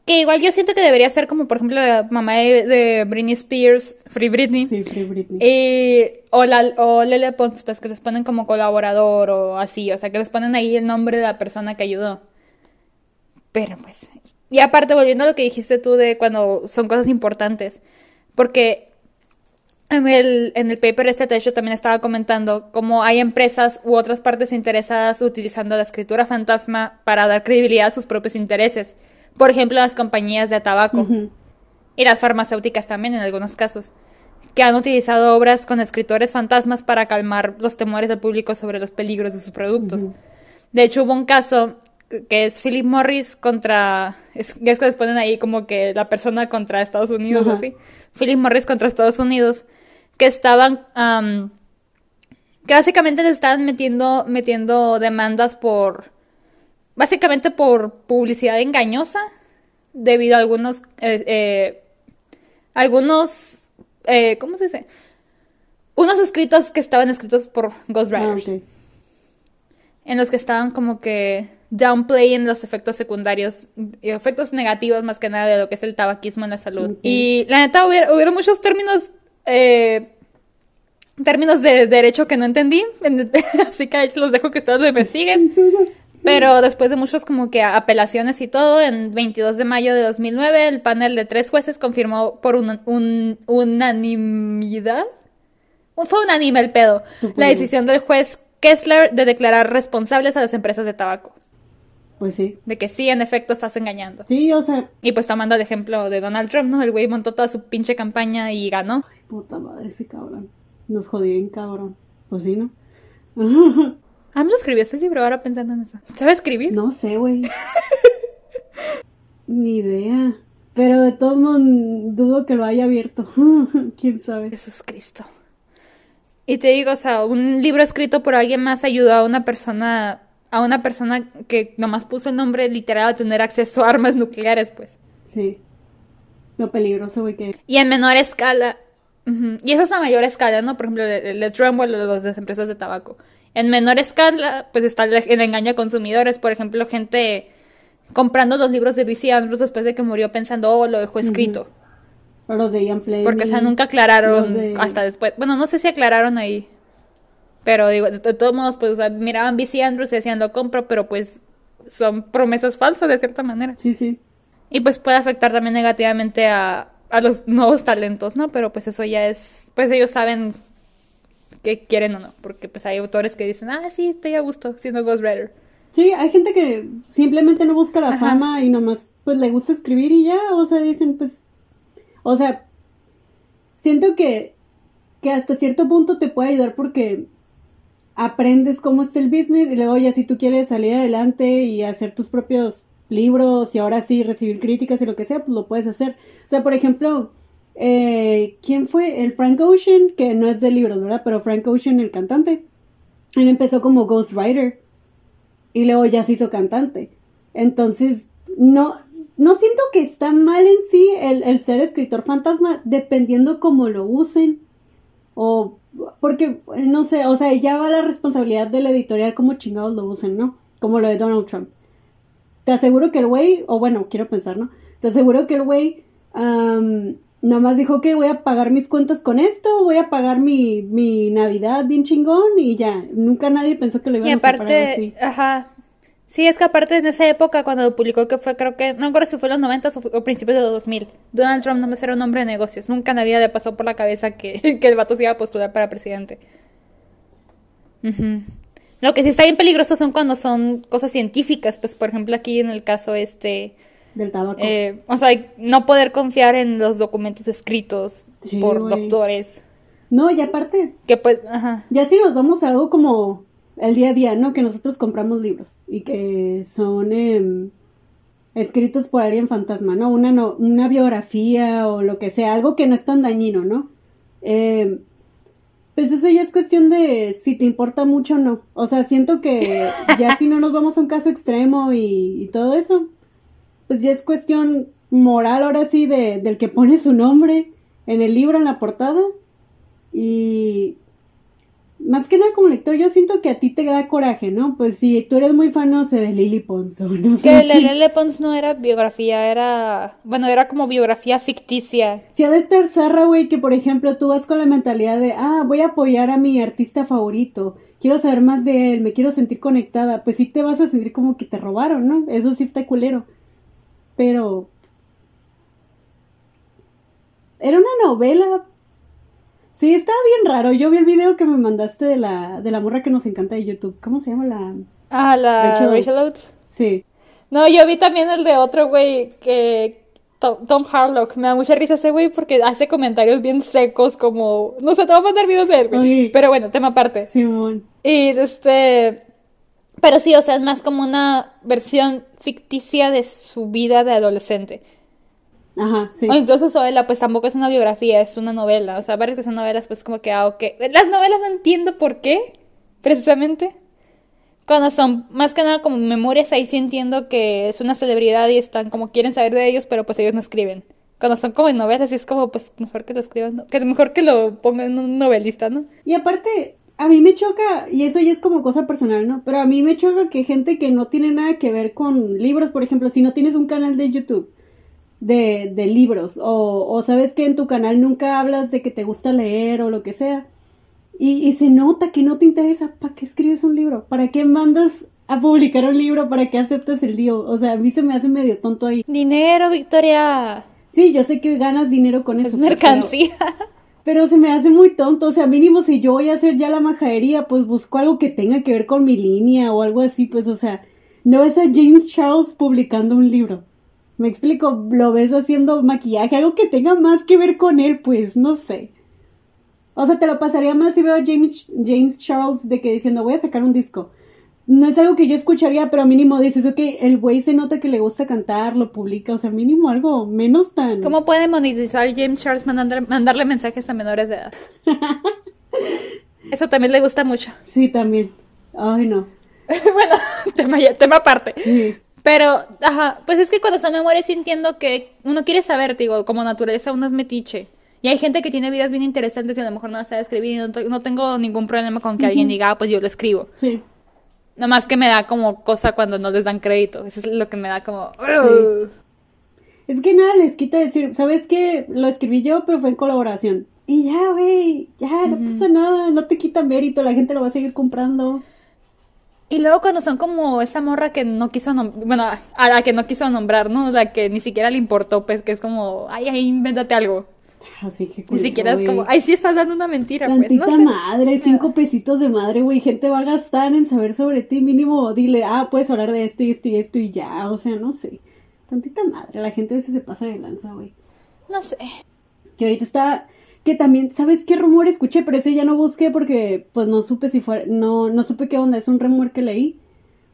Speaker 2: Que igual yo siento que debería ser como, por ejemplo, la mamá de, de Britney Spears, Free Britney.
Speaker 1: Sí, Free Britney.
Speaker 2: Eh, o, la, o Lele Pons, pues que les ponen como colaborador o así, o sea, que les ponen ahí el nombre de la persona que ayudó. Pero pues. Y aparte, volviendo a lo que dijiste tú de cuando son cosas importantes, porque en el, en el paper este techo también estaba comentando cómo hay empresas u otras partes interesadas utilizando la escritura fantasma para dar credibilidad a sus propios intereses. Por ejemplo, las compañías de tabaco. Y las farmacéuticas también en algunos casos, que han utilizado obras con escritores fantasmas para calmar los temores del público sobre los peligros de sus productos. De hecho, hubo un caso que es Philip Morris contra, es, es que les ponen ahí como que la persona contra Estados Unidos, así. Philip Morris contra Estados Unidos, que estaban, am, que básicamente les estaban metiendo, metiendo demandas por, básicamente por publicidad engañosa, debido a algunos, eh, eh, algunos, eh, ¿cómo se dice? Unos escritos que estaban escritos por
Speaker 1: Ah,
Speaker 2: ghostwriters,
Speaker 1: ok.
Speaker 2: en los que estaban como que downplaying los efectos secundarios y efectos negativos más que nada de lo que es el tabaquismo en la salud. Y la neta hubiera, hubiera muchos términos, eh, términos de derecho que no entendí, así que ahí se los dejo que ustedes lo investiguen. Pero después de muchos como que apelaciones y todo, en 22 de mayo de 2009, el panel de tres jueces confirmó por un, un- unanimidad, fue unánime el pedo, la decisión del juez Kessler de declarar responsables a las empresas de tabaco,
Speaker 1: Pues sí.
Speaker 2: de que sí, en efecto, estás engañando.
Speaker 1: Sí, o sea,
Speaker 2: Y pues tomando el ejemplo de Donald Trump, ¿no? El güey montó toda su pinche campaña y ganó.
Speaker 1: puta madre ese cabrón. Nos jodió bien cabrón. Pues sí, ¿no?
Speaker 2: Ah, me lo escribió ese libro ahora pensando en eso. ¿Sabe escribir?
Speaker 1: No sé, güey. Ni idea. Pero de todos modos dudo que lo haya abierto. ¿Quién sabe?
Speaker 2: Jesús Cristo. Y te digo, o sea, un libro escrito por alguien más ayudó a una persona, a una persona que nomás puso el nombre literal a tener acceso a armas nucleares, pues.
Speaker 1: Sí. Lo peligroso, güey, que...
Speaker 2: Y en menor escala. Y eso es a mayor escala, ¿no? Por ejemplo, el el de Trump o las empresas de tabaco. En menor escala, pues está el, engaño a consumidores. Por ejemplo, gente comprando los libros de B.C. Andrews después de que murió pensando, oh, lo dejó escrito.
Speaker 1: O los de Ian Fleming.
Speaker 2: Porque, o sea, nunca aclararon
Speaker 1: de-
Speaker 2: hasta después. Bueno, no sé si aclararon ahí. Pero digo, de, de todos modos, pues, o sea, miraban B.C. Andrews y decían, lo compro, pero pues son promesas falsas de cierta manera.
Speaker 1: Sí, sí.
Speaker 2: Y pues puede afectar también negativamente a, a los nuevos talentos, ¿no? Pero pues eso ya es, pues ellos saben qué quieren o no. Porque pues hay autores que dicen, ah, sí, estoy a gusto siendo Ghostwriter.
Speaker 1: Sí, hay gente que simplemente no busca la
Speaker 2: Ajá.
Speaker 1: fama y nomás, pues, le gusta escribir y ya, o sea, dicen, pues... O sea, siento que, que hasta cierto punto te puede ayudar porque aprendes cómo está el business y luego ya si tú quieres salir adelante y hacer tus propios libros y ahora sí recibir críticas y lo que sea, pues lo puedes hacer. O sea, por ejemplo, eh, ¿quién fue? El Frank Ocean, que no es de libros, ¿verdad? Pero Frank Ocean, el cantante, él empezó como ghostwriter y luego ya se hizo cantante. Entonces, no, no siento que está mal en sí el, el ser escritor fantasma, dependiendo cómo lo usen. O, porque, no sé, o sea, ya va la responsabilidad de la editorial cómo chingados lo usen, ¿no? Como lo de Donald Trump. Te aseguro que el güey, o bueno, quiero pensar, ¿no? Te aseguro que el güey am, nomás dijo que voy a pagar mis cuentas con esto, voy a pagar mi, mi Navidad bien chingón y ya. Nunca nadie pensó que lo
Speaker 2: Y
Speaker 1: iban a separar
Speaker 2: aparte,
Speaker 1: así.
Speaker 2: ajá. Sí, es que aparte en esa época cuando lo publicó que fue, creo que, no me acuerdo si fue en los 90 o, o principios de los 2000, Donald Trump no era un hombre de negocios. Nunca en la vida le pasó por la cabeza que, que el vato se iba a postular para presidente. Lo que sí está bien peligroso son cuando son cosas científicas, pues por ejemplo aquí en el caso este,
Speaker 1: Del tabaco.
Speaker 2: eh, o sea, no poder confiar en los documentos escritos
Speaker 1: Sí,
Speaker 2: por doctores,
Speaker 1: No, y aparte,
Speaker 2: que pues, ajá.
Speaker 1: ya si nos vamos a algo como el día a día, ¿no? Que nosotros compramos libros y que son em, escritos por alguien fantasma, ¿no? Una, no, una biografía o lo que sea, algo que no es tan dañino, ¿no? Em, pues eso ya es cuestión de si te importa mucho o no. O sea, siento que ya si no nos vamos a un caso extremo y, y todo eso, pues ya es cuestión moral ahora sí de, del que pone su nombre en el libro, en la portada. Y más que nada como lector, yo siento que a ti te da coraje, ¿no? Pues si tú eres muy fan, no sé, de Lily Pons no sé.
Speaker 2: Que
Speaker 1: quién.
Speaker 2: Lily Pons no era biografía, era. Bueno, era como biografía ficticia.
Speaker 1: Si ha de estar zarra, güey, que por ejemplo tú vas con la mentalidad de, ah, voy a apoyar a mi artista favorito, quiero saber más de él, me quiero sentir conectada, pues sí te vas a sentir como que te robaron, ¿no? Eso sí está culero. Pero... Era una novela. Sí, estaba bien raro. Yo vi el video que me mandaste de la, de la morra que nos encanta de YouTube. ¿Cómo se llama la...?
Speaker 2: Ah, la
Speaker 1: Rachel
Speaker 2: Rachel,
Speaker 1: Oates.
Speaker 2: Oates.
Speaker 1: Sí.
Speaker 2: No, yo vi también el de otro güey que. Tom, Tom Harlock. Me da mucha risa ese güey porque hace comentarios bien secos, como. No sé, te voy a mandar videos de él, güey. Pero bueno, tema aparte.
Speaker 1: Simón.
Speaker 2: Y este. Pero sí, o sea, es más como una versión ficticia de su vida de adolescente.
Speaker 1: Ajá, sí.
Speaker 2: O incluso Zoela, pues tampoco es una biografía, es una novela. O sea, varias que son novelas, pues como que, ah, ok. Las novelas no entiendo por qué, precisamente. Cuando son más que nada como memorias, ahí sí entiendo que es una celebridad y están como quieren saber de ellos, pero pues ellos no escriben. Cuando son como en novelas, sí es como, pues mejor que lo escriban, ¿no? que mejor que lo pongan un novelista, ¿no?
Speaker 1: Y aparte, a mí me choca, y eso ya es como cosa personal, ¿no? Pero a mí me choca que gente que no tiene nada que ver con libros, por ejemplo, si no tienes un canal de YouTube de, de libros, o, o sabes que en tu canal nunca hablas de que te gusta leer o lo que sea, y, y se nota que no te interesa, ¿para qué escribes un libro? ¿Para qué mandas a publicar un libro? ¿Para qué aceptas el deal? O sea, a mí se me hace medio tonto ahí.
Speaker 2: Dinero, Victoria.
Speaker 1: Sí, yo sé que ganas dinero con eso.
Speaker 2: Es
Speaker 1: pues,
Speaker 2: mercancía.
Speaker 1: Pero, pero se me hace muy tonto. O sea, mínimo si yo voy a hacer ya la majadería, pues busco algo que tenga que ver con mi línea o algo así. Pues, o sea, no ves a James Charles publicando un libro. Me explico, lo ves haciendo maquillaje, algo que tenga más que ver con él, pues, no sé. O sea, te lo pasaría más si veo a James, James Charles de que diciendo voy a sacar un disco. No es algo que yo escucharía, pero mínimo dices, ok, el güey se nota que le gusta cantar, lo publica, o sea, mínimo algo menos tan...
Speaker 2: ¿Cómo puede monetizar James Charles mandando- mandarle mensajes a menores de edad? Eso también le gusta mucho.
Speaker 1: Sí, también. Ay, no.
Speaker 2: bueno, tema, ya- tema aparte.
Speaker 1: Sí.
Speaker 2: Pero, ajá, pues es que cuando está memoria sí entiendo que uno quiere saber, digo, como naturaleza uno es metiche. Y hay gente que tiene vidas bien interesantes y a lo mejor no sabe escribir y no, no tengo ningún problema con que alguien diga, ah, pues yo lo escribo.
Speaker 1: Sí.
Speaker 2: Nada más que me da como cosa cuando no les dan crédito. Eso es lo que me da como...
Speaker 1: Es que nada les quita decir, ¿sabes qué? Lo escribí yo, pero fue en colaboración. Y ya, güey, ya, no pasa nada, no te quita mérito, la gente lo va a seguir comprando.
Speaker 2: Y luego cuando son como esa morra que no quiso nom- bueno, a la que no quiso nombrar, ¿no? La que ni siquiera le importó, pues que es como, ay, ay, invéntate algo.
Speaker 1: Así que
Speaker 2: Ni siquiera es como, ay, sí estás dando una mentira, pues.
Speaker 1: Tantita
Speaker 2: sé.
Speaker 1: madre, cinco pesitos de madre, güey. Gente va a gastar en saber sobre ti. Mínimo, dile, ah, puedes hablar de esto y esto y esto y ya. O sea, no sé. Tantita madre, la gente a veces se pasa de lanza, güey.
Speaker 2: No sé.
Speaker 1: Que ahorita está. Que también, ¿sabes qué rumor escuché? Pero ese ya no busqué porque, pues, no supe si fue. No, no supe qué onda. Es un rumor que leí.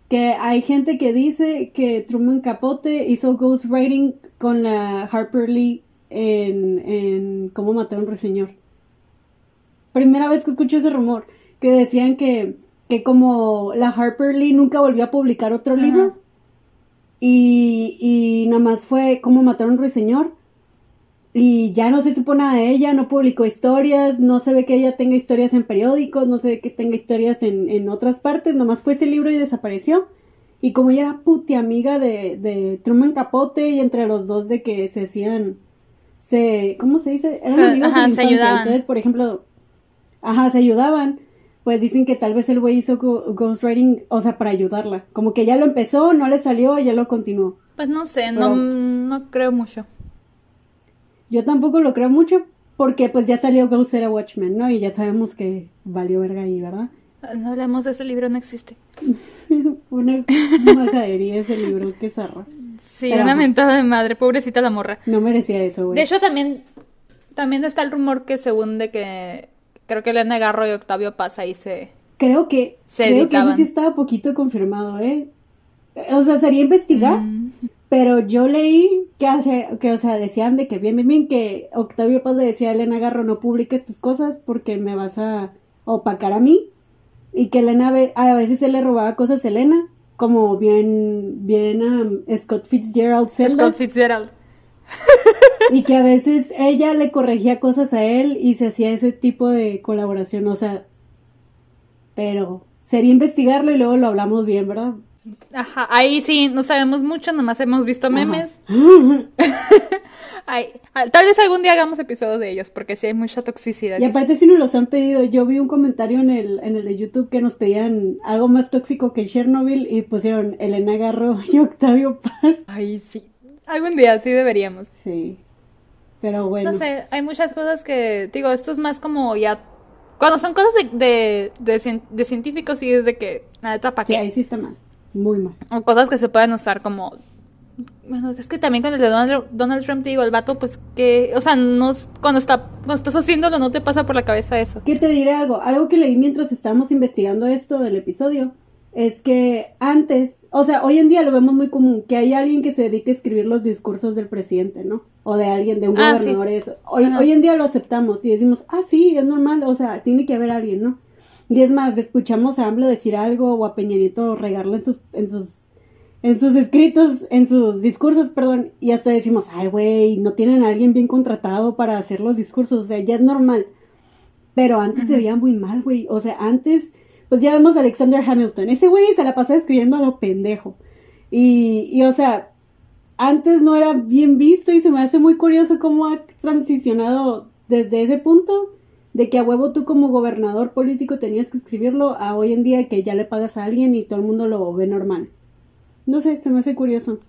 Speaker 1: Que hay gente que dice que Truman Capote hizo ghostwriting con la Harper Lee en, en Cómo matar a un ruiseñor. Primera vez que escucho ese rumor. Que decían que, que como la Harper Lee nunca volvió a publicar otro
Speaker 2: Ajá.
Speaker 1: libro. Y, y nada más fue Cómo matar a un ruiseñor. Y ya no se supo nada de ella, no publicó historias, no se ve que ella tenga historias en periódicos, no se ve que tenga historias en, en otras partes, nomás fue ese libro y desapareció. Y como ella era puti amiga de, de Truman Capote y entre los dos de que se hacían, se, ¿cómo se dice? Eran amigos
Speaker 2: ajá,
Speaker 1: de la infancia.
Speaker 2: ayudaban.
Speaker 1: Entonces, por ejemplo, ajá, se ayudaban. Pues dicen que tal vez el güey hizo ghostwriting, o sea, para ayudarla. Como que ya lo empezó, no le salió ya lo continuó.
Speaker 2: Pues no sé,
Speaker 1: Pero-
Speaker 2: no, no creo mucho.
Speaker 1: Yo tampoco lo creo mucho porque pues ya salió Ghost era Watchmen, ¿no? Y ya sabemos que valió verga ahí, ¿verdad?
Speaker 2: No hablamos de ese libro, no existe.
Speaker 1: Una majadería ese libro, qué zarra.
Speaker 2: Sí,
Speaker 1: Pero,
Speaker 2: una mentada de madre, pobrecita la morra.
Speaker 1: No merecía eso, güey.
Speaker 2: De hecho, también, también está el rumor que según de que creo que Elena Garro y Octavio Paz ahí se,
Speaker 1: creo que,
Speaker 2: Se
Speaker 1: creo que eso sí estaba poquito confirmado, ¿eh? O sea, sería investigar,
Speaker 2: Mm.
Speaker 1: pero yo leí que hace, que, o sea, decían de que bien, bien, bien, que Octavio Paz le decía a Elena Garro, no publiques tus cosas porque me vas a opacar a mí, y que Elena, a veces él le robaba cosas a Elena, como bien, bien um, Scott Fitzgerald Zelda.
Speaker 2: Scott Fitzgerald.
Speaker 1: Y que a veces ella le corregía cosas a él y se hacía ese tipo de colaboración, o sea, pero sería investigarlo y luego lo hablamos bien, ¿verdad?
Speaker 2: Ajá, ahí sí, no sabemos mucho, nomás hemos visto memes. Ay, ah, tal vez algún día hagamos episodios de ellos, porque sí hay mucha toxicidad.
Speaker 1: Y aparte si nos los han pedido, yo vi un comentario en el, en el de YouTube que nos pedían algo más tóxico que Chernobyl y pusieron Elena Garro y Octavio Paz.
Speaker 2: Ay, sí. Algún día sí deberíamos.
Speaker 1: Sí, pero bueno.
Speaker 2: No sé, hay muchas cosas que, digo, esto es más como ya... Cuando son cosas de, de, de, de científicos y es de que, ¿para
Speaker 1: Sí, ahí sí está mal, muy mal.
Speaker 2: O cosas que se pueden usar como... Bueno, es que también con el de Donald, Donald Trump, te digo, el vato, pues que... O sea, no, cuando, está, cuando estás haciéndolo no te pasa por la cabeza eso.
Speaker 1: ¿Qué te diré algo? Algo que leí mientras estábamos investigando esto del episodio es que antes, o sea, hoy en día lo vemos muy común, que hay alguien que se dedique a escribir los discursos del presidente, ¿no? O de alguien, de un
Speaker 2: Ah, sí.
Speaker 1: gobernador, eso. Hoy, hoy en día lo aceptamos y decimos, ah, sí, es normal, o sea, tiene que haber alguien, ¿no? Y es más, escuchamos a AMLO decir algo o a Peña Nieto regarle en sus, en sus, en sus escritos, en sus discursos, perdón, y hasta decimos, ay, güey, no tienen a alguien bien contratado para hacer los discursos, o sea, ya es normal. Pero antes se veía muy mal, güey. O sea, antes, pues ya vemos a Alexander Hamilton. Ese güey se la pasaba escribiendo a lo pendejo. Y, y, o sea, antes no era bien visto y se me hace muy curioso cómo ha transicionado desde ese punto de que a huevo tú como gobernador político tenías que escribirlo a hoy en día que ya le pagas a alguien y todo el mundo lo ve normal. No sé, se me hace curioso.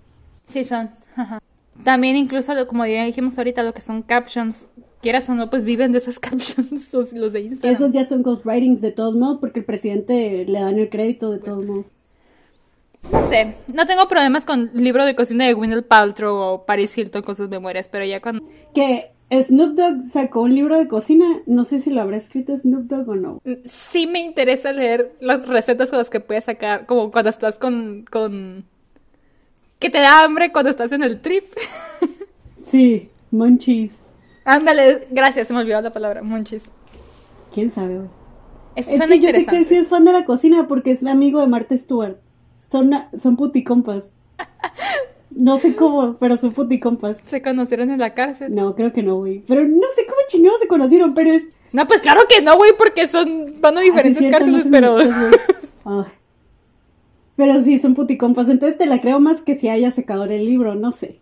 Speaker 2: Sí, son. Ajá. También incluso, lo- como ya dijimos ahorita, lo que son captions, quieras o no, pues viven de esas captions, los, los de Instagram.
Speaker 1: Esos ya son ghostwritings de todos modos porque el presidente le dan el crédito de todos modos.
Speaker 2: No sé, no tengo problemas con libro de cocina de Gwyneth Paltrow o Paris Hilton con sus memorias, pero ya cuando...
Speaker 1: Que Snoop Dogg sacó un libro de cocina, no sé si lo habrá escrito Snoop Dogg o no.
Speaker 2: Sí me interesa leer las recetas con las que puedes sacar, como cuando estás con... con... que te da hambre cuando estás en el trip.
Speaker 1: Sí, Munchies.
Speaker 2: Ándale, gracias, se me olvidó la palabra, monchis.
Speaker 1: ¿Quién sabe, güey? Es que yo sé que él sí es fan de la cocina porque es amigo de Martha Stewart. Son, son puticompas. No sé cómo, pero son puticompas.
Speaker 2: Se conocieron en la cárcel.
Speaker 1: No, creo que no, güey. Pero no sé cómo chingados se conocieron, pero es...
Speaker 2: No, pues claro que no, güey, porque son van a
Speaker 1: Ah, sí,
Speaker 2: diferentes
Speaker 1: no
Speaker 2: cárceles, pero.
Speaker 1: Pero sí, son puticompas. Entonces te la creo más que si haya secador el libro, no sé.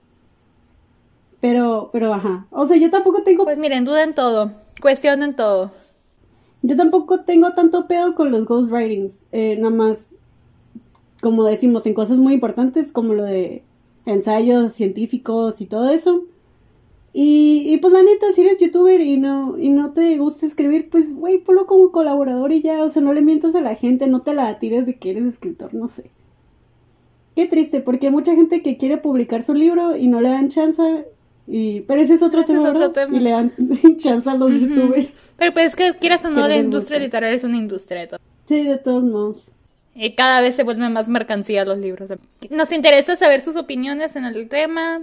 Speaker 1: Pero, pero ajá. O sea, yo tampoco tengo
Speaker 2: pues miren, duden todo, cuestionen todo.
Speaker 1: Yo tampoco tengo tanto pedo con los ghostwritings. Eh, nada más, como decimos, en cosas muy importantes como lo de ensayos científicos y todo eso. Y, y pues la neta, si eres youtuber y no, y no te gusta escribir, pues güey, ponlo como colaborador y ya, o sea, no le mientas a la gente, no te la tires de que eres escritor, no sé. Qué triste, porque hay mucha gente que quiere publicar su libro y no le dan chance. Y, pero ese es otro
Speaker 2: Ese es
Speaker 1: tema,
Speaker 2: tema.
Speaker 1: Y le dan chance a los youtubers.
Speaker 2: Pero pues es que quieras o no, la industria literaria es una industria de todo.
Speaker 1: Sí, de todos modos.
Speaker 2: Y cada vez se vuelven más mercancía los libros. Nos interesa saber sus opiniones en el tema.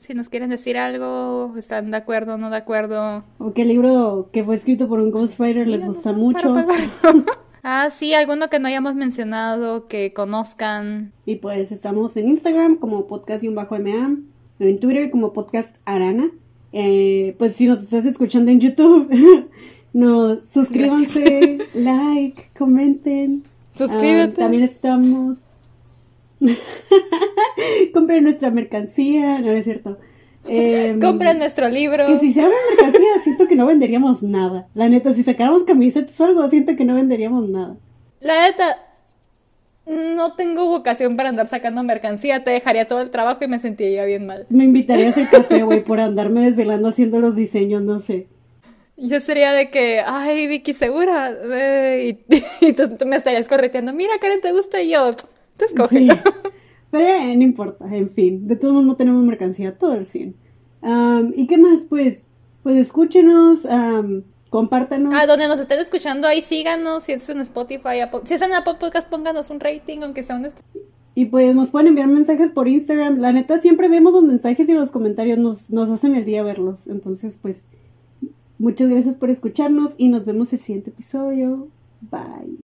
Speaker 2: Si nos quieren decir algo, están de acuerdo o no de acuerdo.
Speaker 1: O qué libro que fue escrito por un ghostwriter les gusta mucho.
Speaker 2: para, para. ah, sí, alguno que no hayamos mencionado, que conozcan.
Speaker 1: Y pues estamos en Instagram como podcast-ma, en Twitter como podcast arana. Eh, pues si nos estás escuchando en YouTube, no, suscríbanse, like, comenten.
Speaker 2: Suscríbete.
Speaker 1: Ah, también estamos. Compren nuestra mercancía, no, no es cierto. Em,
Speaker 2: Compren nuestro libro.
Speaker 1: Que si hiciéramos mercancía, siento que no venderíamos nada. La neta, si sacáramos camisetas o algo, siento que no venderíamos nada.
Speaker 2: La neta, no tengo vocación para andar sacando mercancía. Te dejaría todo el trabajo y me sentiría bien mal.
Speaker 1: Me invitaría a hacer café, güey, por andarme desvelando haciendo los diseños, no sé.
Speaker 2: Yo sería de que, ay, Vicky, segura. Eh, y, y me estarías correteando, mira, Karen, ¿te gusta? Y yo, tú escoges.
Speaker 1: Sí. Pero eh, no importa, en fin. De todos modos, no tenemos mercancía, todo el 100. Um, ¿Y qué más? Pues, pues escúchenos. Um, compártanos.
Speaker 2: A donde nos estén escuchando, ahí síganos. Si es en Spotify, Apple, si es en Apple Podcast, pónganos un rating, aunque sea un.
Speaker 1: Y pues nos pueden enviar mensajes por Instagram. La neta, siempre vemos los mensajes y los comentarios nos, nos hacen el día verlos. Entonces, pues Muchas gracias por escucharnos y nos vemos el siguiente episodio. Bye.